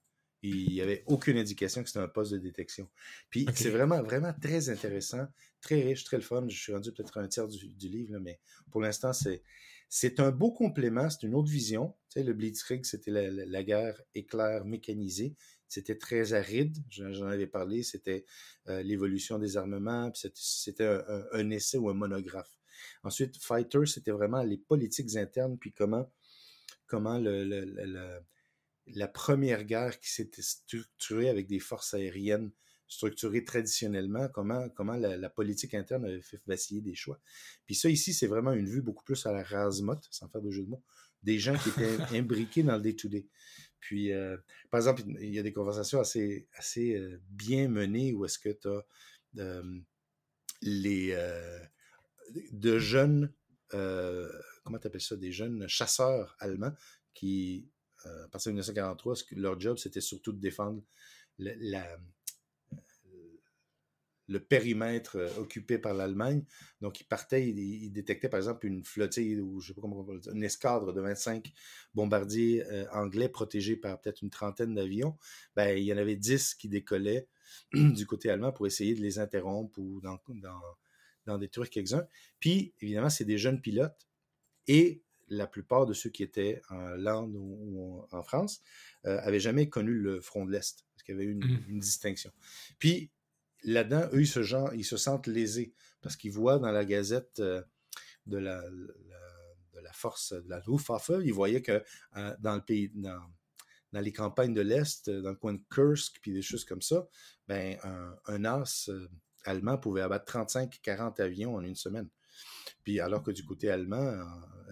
Il n'y avait aucune indication que c'était un poste de détection. Puis c'est vraiment, vraiment très intéressant, très riche, très le fun. Je suis rendu peut-être un tiers du, livre, mais pour l'instant, c'est, c'est un beau complément, c'est une autre vision. Tu sais, le Blitzkrieg, c'était la, guerre éclair mécanisée. C'était très aride, j'en avais parlé, c'était euh, l'évolution des armements, c'était un, un, essai ou un monographe. Ensuite, Fighter, c'était vraiment les politiques internes, puis comment, comment le, la première guerre qui s'était structurée avec des forces aériennes structurées traditionnellement, comment, comment la, politique interne avait fait vaciller des choix. Puis ça, ici, c'est vraiment une vue beaucoup plus à la rasmote, sans faire de jeu de mots, des gens qui étaient <laughs> imbriqués dans le day-to-day. Puis, euh, par exemple, il y a des conversations assez, assez euh, bien menées où est-ce que tu as euh, les, de jeunes, euh, comment ça, des jeunes chasseurs allemands qui, euh, à partir de 1943, leur job, c'était surtout de défendre le, le périmètre euh, occupé par l'Allemagne. Donc, ils partaient, ils, détectaient par exemple une flottille, ou je sais pas comment on va dire, une escadre de 25 bombardiers anglais protégés par peut-être une trentaine d'avions. Ben, il y en avait 10 qui décollaient <clears throat> du côté allemand pour essayer de les interrompre ou dans dans des trucs quelques-uns. Puis, évidemment, c'est des jeunes pilotes et la plupart de ceux qui étaient en Lande ou, en France euh, avaient jamais connu le front de l'Est, parce qu'il y avait une, mmh. une distinction. Puis, là-dedans, eux, ils se, genre, ils se sentent lésés, parce qu'ils voient dans la gazette euh, de, la, de la force de la Luftwaffe, ils voyaient que euh, dans le pays, dans, dans les campagnes de l'Est, dans le coin de Kursk, puis des choses comme ça, ben, un, un as allemand pouvait abattre 35-40 avions en une semaine. Puis alors que du côté allemand,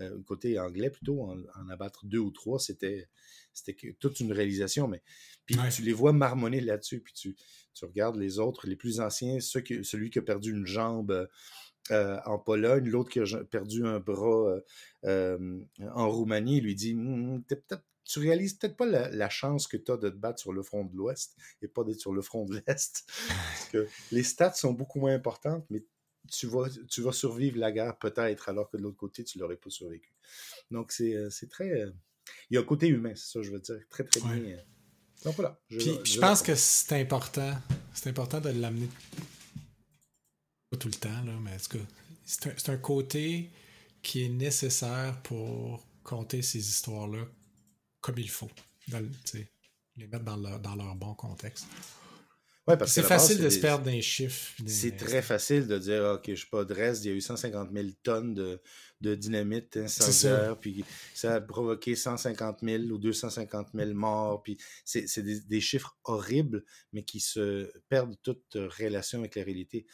euh, côté anglais plutôt, en, abattre deux ou trois, c'était c'était toute une réalisation. Mais puis tu les vois marmonner là-dessus, puis tu, tu regardes les autres, les plus anciens, ceux qui, celui qui a perdu une jambe euh, en Pologne, l'autre qui a perdu un bras euh, en Roumanie, lui dit «Hum, peut-être tu réalises peut-être pas la, chance que tu as de te battre sur le front de l'Ouest et pas d'être sur le front de l'Est. <laughs> que les stats sont beaucoup moins importantes, mais tu vas, tu vas survivre la guerre peut-être, alors que de l'autre côté, tu l'aurais pas survécu. Donc, c'est euh, très. Euh, il y a un côté humain, c'est ça, je veux dire. Très, très bien. Euh. Donc voilà. Je, Puis, je, pense que c'est important. C'est important de l'amener. Pas tout le temps, là, mais en tout cas, c'est un, un côté qui est nécessaire pour compter ces histoires-là comme il faut. les mettre dans leur, dans leur bon contexte. Ouais, parce C'est base, facile de des- se perdre dans les chiffres. C'est très facile de dire, OK, je sais pas, Dresde, il y a eu 150 000 tonnes de, de dynamite incendiaire, puis ça a provoqué 150 000 ou 250 000 morts, puis c'est des, des chiffres horribles, mais qui se perdent toute relation avec la réalité.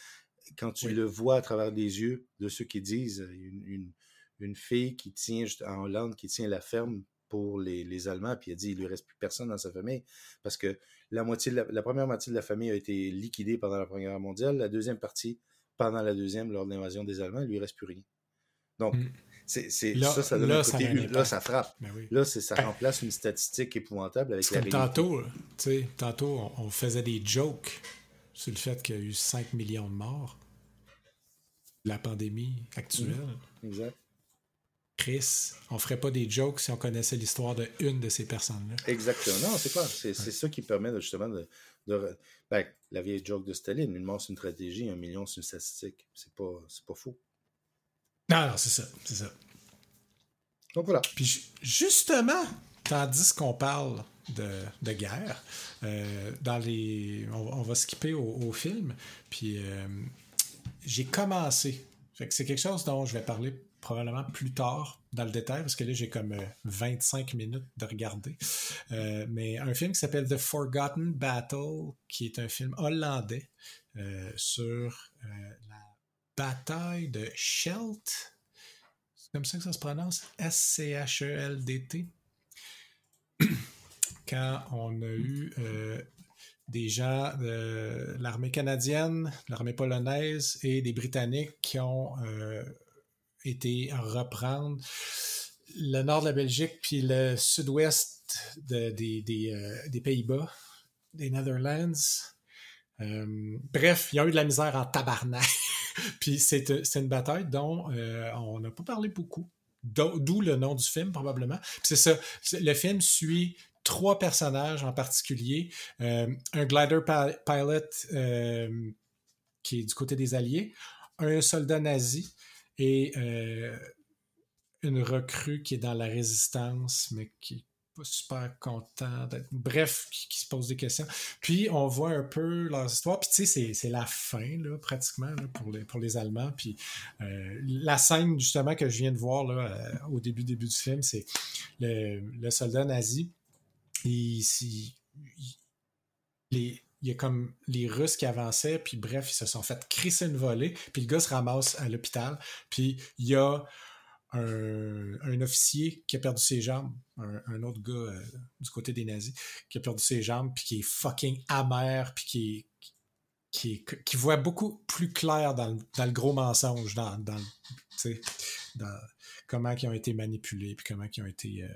Quand tu Oui. le vois à travers les yeux de ceux qui disent, une, une, une fille qui tient, juste en Hollande, qui tient la ferme pour les, les Allemands, puis elle dit, il lui reste plus personne dans sa famille, parce que la, moitié de la, la première moitié de la famille a été liquidée pendant la Première Guerre mondiale. La deuxième partie, pendant la deuxième, lors de l'invasion des Allemands, il lui reste plus rien. Donc, Mm. c'est, ça, ça donne là, un ça côté... a hu- là, ça frappe. Ben oui. Là, ça Ben, remplace une statistique épouvantable avec la comme tantôt, sais, tantôt, on, on faisait des jokes sur le fait qu'il y a eu 5 millions de morts. La pandémie actuelle. Exact. Chris, on ferait pas des jokes si on connaissait l'histoire de une de ces personnes-là. Exactement. Non, c'est clair. C'est, ça qui permet de, justement de... de ben, la vieille joke de Staline, une mort, c'est une stratégie, un million, c'est une statistique. C'est pas, c'est pas faux. Non, non, c'est ça, c'est ça. Donc voilà. Puis ju- justement, tandis qu'on parle de, de guerre, euh, dans les, on, on va skipper au, au film, puis euh, j'ai commencé. Fait que c'est quelque chose dont je vais parler probablement plus tard dans le détail, parce que là, j'ai comme euh, 25 minutes de regarder. Euh, mais un film qui s'appelle The Forgotten Battle, qui est un film hollandais euh, sur euh, la bataille de Scheldt. C'est comme ça que ça se prononce? S-C-H-E-L-D-T. <clears throat> Quand on a eu euh, des gens de l'armée canadienne, l'armée polonaise et des Britanniques qui ont euh, été reprendre le nord de la Belgique puis le sud-ouest euh, des Pays-Bas, des Netherlands. Euh, bref, ils ont eu de la misère en tabarnak. <laughs> puis c'est c'est une bataille dont euh, on n'a pas parlé beaucoup. D'o- D'où le nom du film, probablement. C'est ça. Le film suit trois personnages en particulier. Euh, un glider pi- pilot euh, qui est du côté des Alliés, un soldat nazi et euh, une recrue qui est dans la résistance, mais qui n'est pas super content. Bref, qui, se pose des questions. Puis on voit un peu leurs histoires. Puis tu sais, c'est- la fin, là, pratiquement, là, pour, les, pour les Allemands. Puis euh, la scène, justement, que je viens de voir là, euh, au début, début du film, c'est le, le soldat nazi. Il- les, il y a comme les Russes qui avançaient, puis bref, ils se sont fait crisser une volée, puis le gars se ramasse à l'hôpital, puis il y a un, officier qui a perdu ses jambes, un, autre gars euh, du côté des nazis, qui a perdu ses jambes, puis qui est fucking amer, puis qui est- qui, qui voit beaucoup plus clair dans le, dans le gros mensonge, dans, dans comment ils ont été manipulés, puis comment ils ont été... euh,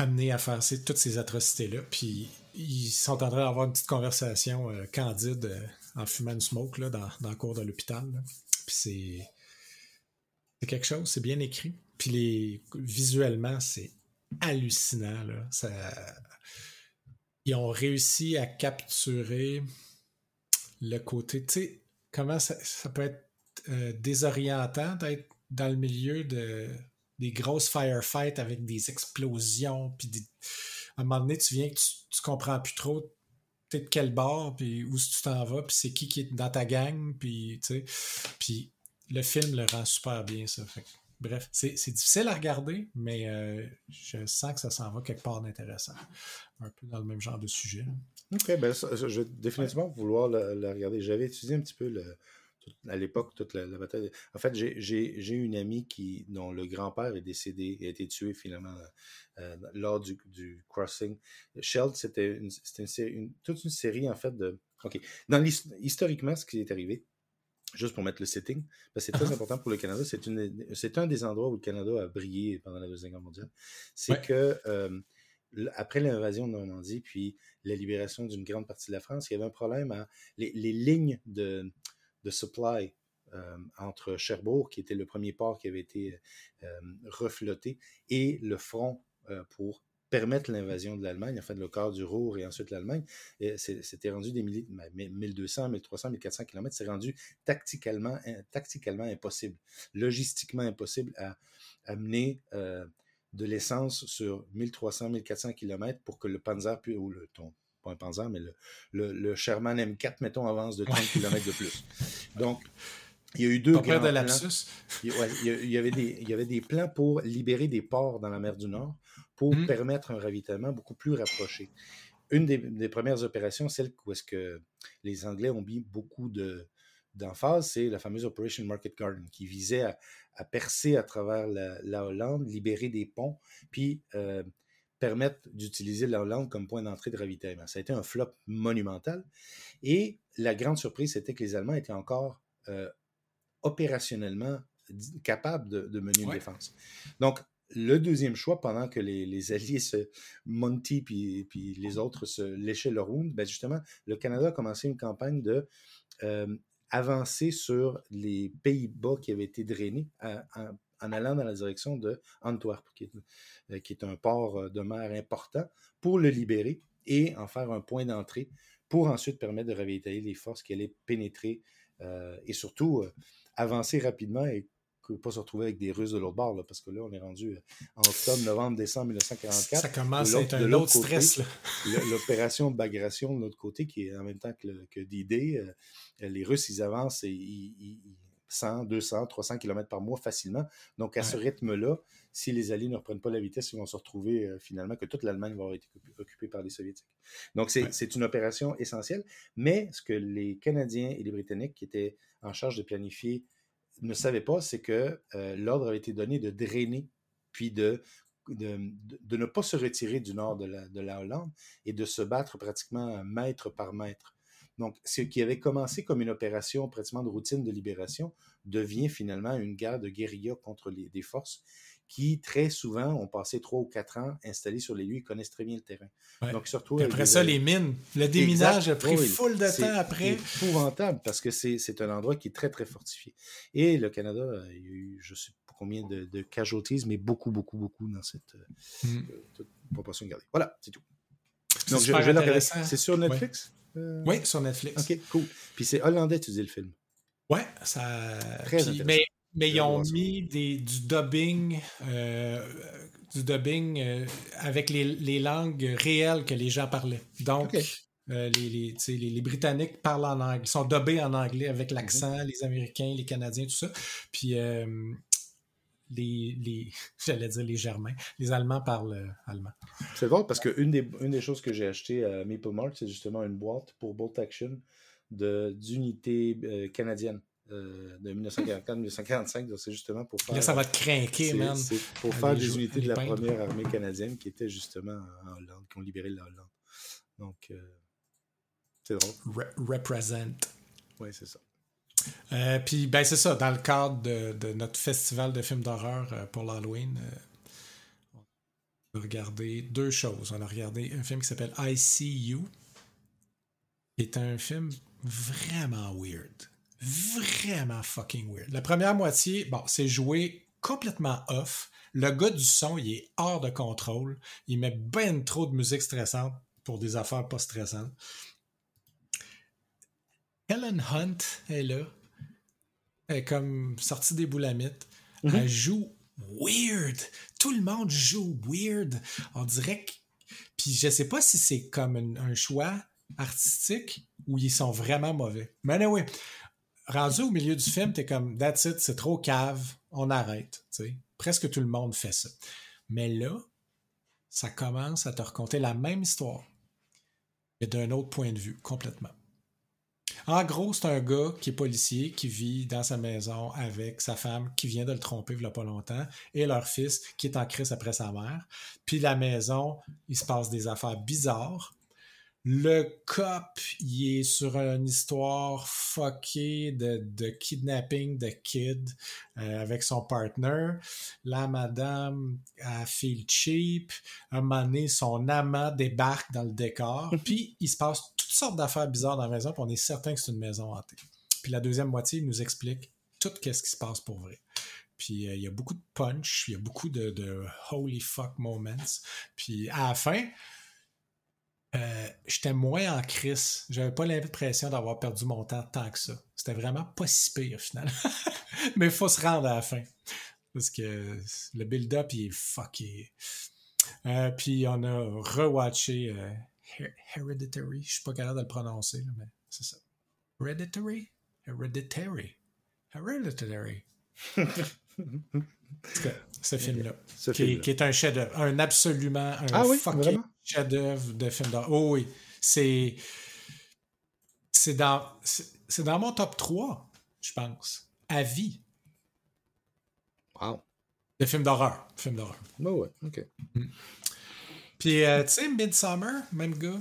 amenés à faire toutes ces atrocités-là. Puis ils sont en train d'avoir une petite conversation euh, candide euh, en fumant une smoke là, dans, dans le cours de l'hôpital. Puis c'est, quelque chose, c'est bien écrit. Puis les, visuellement, c'est hallucinant. Là. Ils ont réussi à capturer le côté. Tu sais, comment ça, ça peut être euh, désorientant d'être dans le milieu de, des grosses firefights avec des explosions. Puis à un moment donné, tu viens que tu, comprends plus trop de quel bord, puis où tu t'en vas, puis c'est qui qui est dans ta gang, puis tu sais. Puis le film le rend super bien, ça. Fait bref, c'est difficile à regarder, mais euh, je sens que ça s'en va quelque part d'intéressant. Un peu dans le même genre de sujet. OK, ben ça, je vais définitivement vouloir le, le regarder. J'avais étudié un petit peu le, tout- à l'époque toute la, la bataille. En fait, j'ai- une amie qui, dont le grand-père est décédé et a été tué finalement euh, lors du, du crossing. Sheld, c'était une, une une- toute une série en fait de. OK. Dans historiquement, ce qui est arrivé, juste pour mettre le setting, parce que c'est très Uh-huh. important pour le Canada, c'est un des endroits où le Canada a brillé pendant la Deuxième Guerre mondiale. C'est Ouais. que euh, après l'invasion de Normandie, puis la libération d'une grande partie de la France, il y avait un problème à les, les lignes de, de supply euh, entre Cherbourg, qui était le premier port qui avait été euh, refloté, et le front euh, pour permettre l'invasion de l'Allemagne, en fait, le quart du Ruhr et ensuite l'Allemagne, c'était rendu des milliers, ben, 1200, 1300, 1400 km, c'est rendu in- tactiquement impossible, logistiquement impossible à amener euh, de l'essence sur 1300, 1400 km pour que le Panzer ou le ton pas un Panzer, mais le, le, Sherman M4, mettons, avance de 30 km de plus. <laughs> Donc, il y a eu deux grands de lapsus. Il, y avait des, il y avait des plans pour libérer des ports dans la mer du Nord pour hmm. permettre un ravitaillement beaucoup plus rapproché. Une des, premières opérations, celle où est-ce que les Anglais ont mis beaucoup de, d'emphase, c'est la fameuse Operation Market Garden, qui visait à, percer à travers la, Hollande, libérer des ponts, puis euh, permettre d'utiliser la Hollande comme point d'entrée de ravitaillement. Ça a été un flop monumental. Et la grande surprise, c'était que les Allemands étaient encore euh, opérationnellement capables de, mener une défense. Donc, le deuxième choix, pendant que les, Alliés se Monty puis, puis les autres se léchaient leur wound, ben justement, le Canada a commencé une campagne de euh, avancer sur les Pays-Bas qui avaient été drainés en allant dans la direction de Antwerp, qui est, euh, qui est un port euh, de mer important, pour le libérer et en faire un point d'entrée pour ensuite permettre de ravitailler les forces qui allaient pénétrer et surtout avancer rapidement et ne pas se retrouver avec des Russes de l'autre bord, parce que là, on est rendu euh, en octobre, novembre, décembre 1944. Ça commence à être un autre stress. L'opération Bagration de l'autre côté, qui est en même temps que, que d euh, les Russes, ils avancent et ils, 100, 200, 300 km par mois facilement. Donc, à ce rythme-là, si les Alliés ne reprennent pas la vitesse, ils vont se retrouver euh, finalement que toute l'Allemagne va avoir été occupée par les Soviétiques. Donc, c'est une opération essentielle. Mais ce que les Canadiens et les Britanniques, qui étaient en charge de planifier ne savait pas, c'est que euh, l'ordre avait été donné de drainer, puis de, de, ne pas se retirer du nord de la, de la, Hollande et de se battre pratiquement mètre par mètre. Donc, ce qui avait commencé comme une opération pratiquement de routine de libération devient finalement une guerre de guérilla contre les, des forces qui très souvent ont passé trois ou quatre ans installés sur les lieux, ils connaissent très bien le terrain. Donc surtout après ça, les mines, le déminage a pris full de temps après. C'est épouvantable parce que c'est un endroit qui est très très fortifié. Et le Canada, il y a eu je sais pas combien de, de casualties, mais beaucoup beaucoup beaucoup dans cette, hmm. euh, proportion gardée. Voilà, c'est tout. Donc je, je C'est sur Netflix? Euh? Oui, sur Netflix. Ok, cool. Puis c'est hollandais, tu dis le film? Ouais, ça. Très mais mais ils ont mis des, du dubbing, euh, du dubbing euh, avec les, les, langues réelles que les gens parlaient. Donc, les, les, les, Britanniques parlent en anglais, sont dubbés en anglais avec l'accent, mhm. les Américains, les Canadiens, tout ça. Puis les, les <laughs> j'allais dire les Germains, les Allemands parlent allemand. C'est drôle parce qu'une des, une des choses que j'ai acheté à Maple Mart, c'est justement une boîte pour Bolt Action d'unités canadiennes. Euh, de 1944-1945. Donc, c'est justement pour faire. Là, ça va te craquer, man. C'est pour faire des unités de la première armée canadienne qui était justement en Hollande, qui ont libéré la Hollande. Donc, euh, c'est drôle. represent. Oui, c'est ça. Euh, puis, ben, c'est ça. Dans le cadre de, notre festival de films d'horreur pour l'Halloween, on a regardé deux choses. On a regardé un film qui s'appelle I See You, qui est un film vraiment weird vraiment fucking weird. La première moitié, bon, c'est joué complètement off. Le gars du son, il est hors de contrôle. Il met ben trop de musique stressante pour des affaires pas stressantes. Helen Hunt est là. Elle est comme sortie des boulamites. Mm-hmm. Elle joue weird. Tout le monde joue weird. On dirait que. Puis je sais pas si c'est comme un, choix artistique ou ils sont vraiment mauvais. Mais anyway, rendu au milieu du film, t'es comme, that's it, c'est trop cave, on arrête. Presque tout le monde fait ça. Mais là, ça commence à te raconter la même histoire, mais d'un autre point de vue, complètement. En gros, c'est un gars qui est policier, qui vit dans sa maison avec sa femme qui vient de le tromper il n'y a pas longtemps et leur fils qui est en crise après sa mère. Puis la maison, il se passe des affaires bizarres. Le cop, il est sur une histoire fuckée de, kidnapping de kid euh, avec son partner. La madame a feel cheap. Un moment donné, son amant débarque dans le décor. Puis il se passe toutes sortes d'affaires bizarres dans la maison, puis on est certain que c'est une maison hantée. Puis la deuxième moitié, il nous explique tout ce qui se passe pour vrai. Puis euh, il y a beaucoup de punch, il y a beaucoup de, de holy fuck moments. Puis à la fin, euh, j'étais moins en crise. J'avais pas l'impression d'avoir perdu mon temps tant que ça. C'était vraiment pas si pire, finalement. <laughs> Mais il faut se rendre à la fin. Parce que le build-up, il est fucké. Euh, puis on a rewatché euh, Hereditary. Je suis pas capable de le prononcer, mais c'est ça. Hereditary? Hereditary. Hereditary. <laughs> ce film-là. Qui, qui, est un chef-d'œuvre. Un absolument. Un ah oui, fucking chef-d'œuvre de film d'horreur. Oh oui. C'est. C'est dans. C'est dans mon top 3, je pense. À vie. Wow. De films d'horreur. Film d'horreur. Bah ouais, ok. Mm. Puis, euh, tu sais, Midsummer, même gars,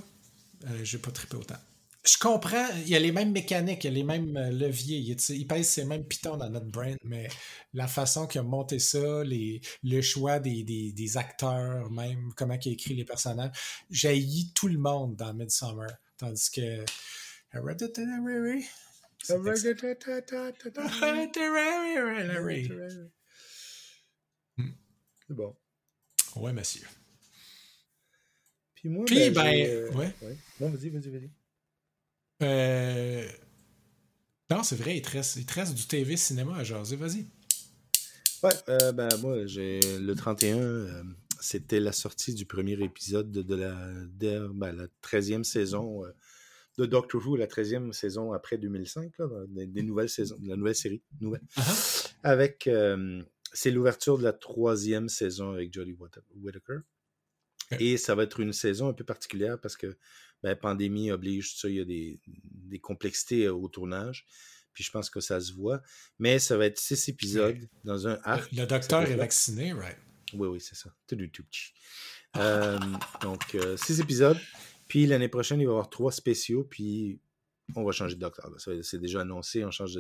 euh, j'ai pas trippé autant. Je comprends, il y a les mêmes mécaniques, il y a les mêmes euh, leviers, il, il pèse ces mêmes pitons dans notre brain, mais la façon qu'il a monté ça, les, le choix des, des, des, acteurs, même comment il a écrit les personnages, j'ai tout le monde dans Midsummer. Tandis que Hereditary. Hereditary. C'est bon. Ouais, monsieur. Puis moi, Puis, ben, ben j'ai, ouais. ouais. Non, vas-y, vas-y, vas-y. Euh... Non, c'est vrai, il te, reste, il te reste du TV cinéma à jaser. Vas-y. Ouais, euh, ben moi, j'ai le 31, euh, c'était la sortie du premier épisode de, de la, de, ben, la 13e saison euh, de Doctor Who, la 13e saison après 2005, là, des, des, nouvelles saisons, de la nouvelle série. Nouvelle. Uh-huh. Avec, euh, c'est l'ouverture de la troisième saison avec Jodie Whittaker. Et ça va être une saison un peu particulière parce que ben, pandémie oblige, tout ça, il y a des, des, complexités au tournage. Puis je pense que ça se voit. Mais ça va être six épisodes dans un arc. Le, le docteur est vacciné, right? Oui, oui, c'est ça. Tout du tout petit. <laughs> euh, donc, euh, six épisodes. Puis l'année prochaine, il va y avoir trois spéciaux. Puis on va changer de docteur. C'est déjà annoncé. On change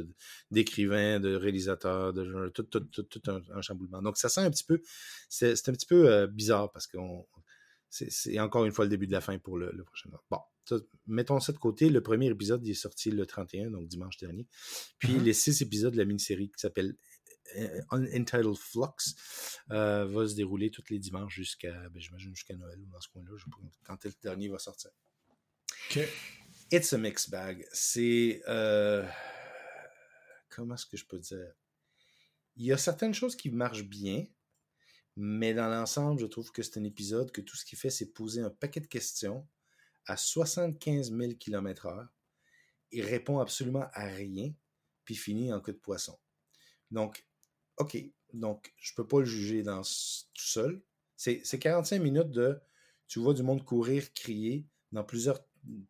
d'écrivain, de, de, réalisateur, de tout, tout, tout, tout un, un, chamboulement. Donc, ça sent un petit peu. C'est un petit peu euh, bizarre parce qu'on c'est encore une fois le début de la fin pour le, le prochain. Bon, ça, mettons ça de côté. Le premier épisode il est sorti le 31, donc dimanche dernier. Puis mm -hmm. les six épisodes de la mini-série qui s'appelle Untitled Flux euh, va se dérouler tous les dimanches jusqu'à, ben, j'imagine, jusqu'à Noël ou dans ce coin-là. Je sais pas quand le dernier va sortir. OK. It's a mixed bag. C'est. Euh, comment est-ce que je peux dire? Il y a certaines choses qui marchent bien, mais dans l'ensemble, je trouve que c'est un épisode que tout ce qu'il fait, c'est poser un paquet de questions à 75 000 km/h. Il répond absolument à rien, puis finit en queue de poisson. Donc, OK. Donc, je peux pas le juger dans tout seul. C'est 45 minutes de tu vois du monde courir, crier dans plusieurs,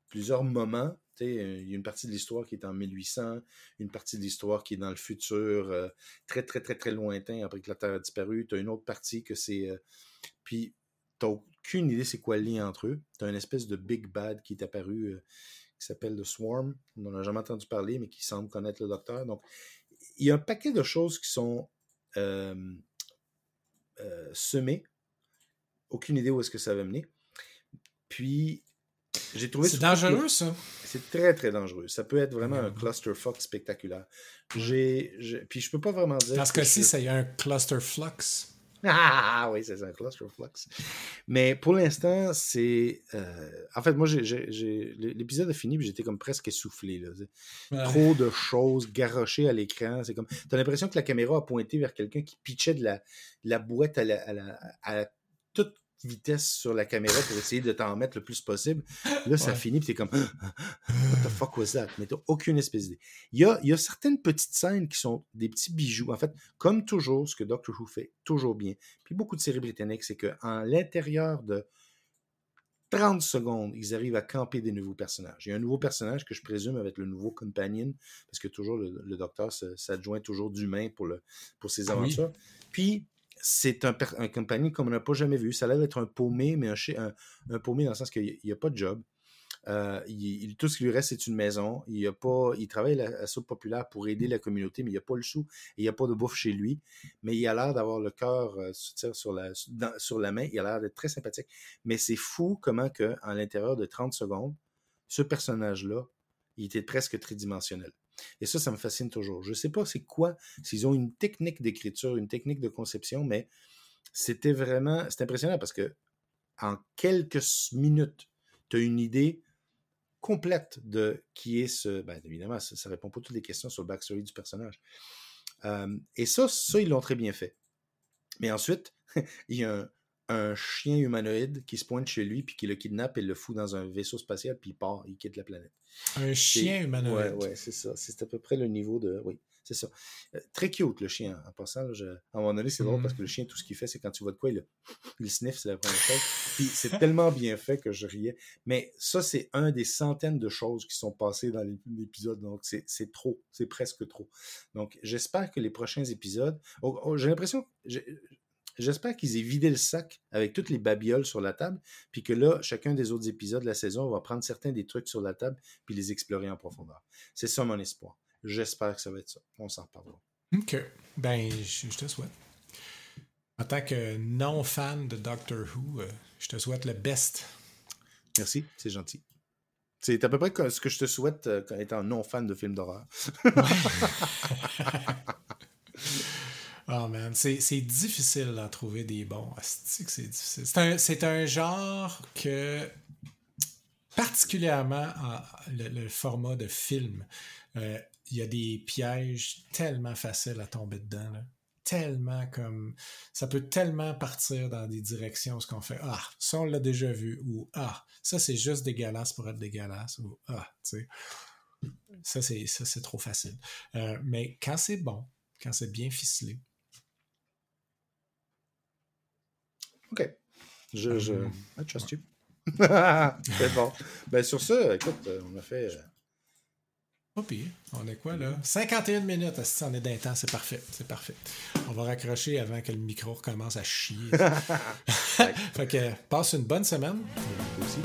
plusieurs moments. Il y a une partie de l'histoire qui est en 1800, une partie de l'histoire qui est dans le futur, euh, très, très, très, très lointain, après que la Terre a disparu. Tu as une autre partie que c'est. Euh, puis, tu aucune idée c'est quoi le lien entre eux. Tu as une espèce de Big Bad qui est apparu, euh, qui s'appelle The Swarm. On n'en a jamais entendu parler, mais qui semble connaître le docteur. Donc, il y a un paquet de choses qui sont euh, euh, semées. Aucune idée où est-ce que ça va mener. Puis, j'ai trouvé... C'est dangereux, ça. C'est très, très dangereux. Ça peut être vraiment mmh. un clusterfuck spectaculaire. J'ai... Puis, je peux pas vraiment dire... Dans ce cas-ci, ça y a un clusterflux. Ah oui, c'est un clusterflux. Mais pour l'instant, c'est. Euh, en fait, moi, l'épisode a fini et j'étais comme presque essoufflé. Là. Ouais. Trop de choses garochées à l'écran. C'est comme. T'as l'impression que la caméra a pointé vers quelqu'un qui pitchait de la, de la boîte à, la, à, la, à toute vitesse sur la caméra pour essayer de t'en mettre le plus possible. Là, ça ouais. finit, puis t'es comme <gasps> What the fuck was that? Mais t'as aucune espèce d'idée. Il y a, y a certaines petites scènes qui sont des petits bijoux. En fait, comme toujours, ce que Doctor Who fait toujours bien, puis beaucoup de séries britanniques, c'est qu'en l'intérieur de 30 secondes, ils arrivent à camper des nouveaux personnages. Il y a un nouveau personnage que je présume avec le nouveau companion, parce que toujours le, le docteur s'adjoint toujours d'humain pour, le, pour ses aventures. Oui. Puis, c'est un, un compagnie comme on n'a pas jamais vu. Ça a l'air d'être un paumé, mais un, paumé dans le sens qu'il n'y a pas de job. Euh, tout ce qui lui reste, c'est une maison. Il, travaille à la soupe populaire pour aider la communauté, mais il n'y a pas le sou. Il n'y a pas de bouffe chez lui. Mais il a l'air d'avoir le cœur euh, sur la, main. Il a l'air d'être très sympathique. Mais c'est fou comment que, en l'intérieur de 30 secondes, ce personnage-là, il était presque tridimensionnel. Et ça, ça me fascine toujours. Je ne sais pas c'est quoi, s'ils ont une technique d'écriture, une technique de conception, mais c'était vraiment, c'est impressionnant parce que en quelques minutes, tu as une idée complète de qui est ce. Ben, évidemment, ça, ça répond pas toutes les questions sur le backstory du personnage. Euh, et ça, ça, ils l'ont très bien fait. Mais ensuite, <laughs> il y a un, un chien humanoïde qui se pointe chez lui, puis qui le kidnappe et le fout dans un vaisseau spatial, puis il part, il quitte la planète. Un chien humanoïde. Ouais, ouais, c'est ça. C'est à peu près le niveau de. Oui, c'est ça. Euh, très cute, le chien. En passant, là, je... à un moment donné, c'est drôle parce que le chien, tout ce qu'il fait, c'est quand tu vois de quoi, il, <laughs> il sniffe, c'est la première chose. Puis c'est tellement bien fait que je riais. Mais ça, c'est un des centaines de choses qui sont passées dans l'épisode. Donc, c'est trop. C'est presque trop. Donc, j'espère que les prochains épisodes. Oh, oh, j'ai l'impression. J'espère qu'ils aient vidé le sac avec toutes les babioles sur la table, puis que là, chacun des autres épisodes de la saison va prendre certains des trucs sur la table, puis les explorer en profondeur. C'est ça mon espoir. J'espère que ça va être ça. On s'en reparlera. OK. Ben, je, te souhaite. En tant que non-fan de Doctor Who, euh, je te souhaite le best. Merci, c'est gentil. C'est à peu près ce que je te souhaite euh, étant non-fan de films d'horreur. <laughs> <laughs> Oh man, c'est difficile d'en trouver des bons. C'est difficile. C'est un, un, genre que, particulièrement le, format de film, euh, il y a des pièges tellement faciles à tomber dedans. Tellement comme. Ça peut tellement partir dans des directions où ce qu'on fait Ah, ça on l'a déjà vu, ou Ah, ça c'est juste dégueulasse pour être dégueulasse, ou Ah, tu sais. Ça c'est trop facile. Euh, mais quand c'est bon, quand c'est bien ficelé, OK. Je, je... I trust you. <laughs> c'est bon. Ben, sur ça, écoute, euh, on a fait. Euh, Pas pire. On est quoi, là? 51 minutes. Si on est d'un temps, c'est parfait. C'est parfait. On va raccrocher avant que le micro recommence à chier. <laughs> <laughs> fait que passe une bonne semaine. aussi.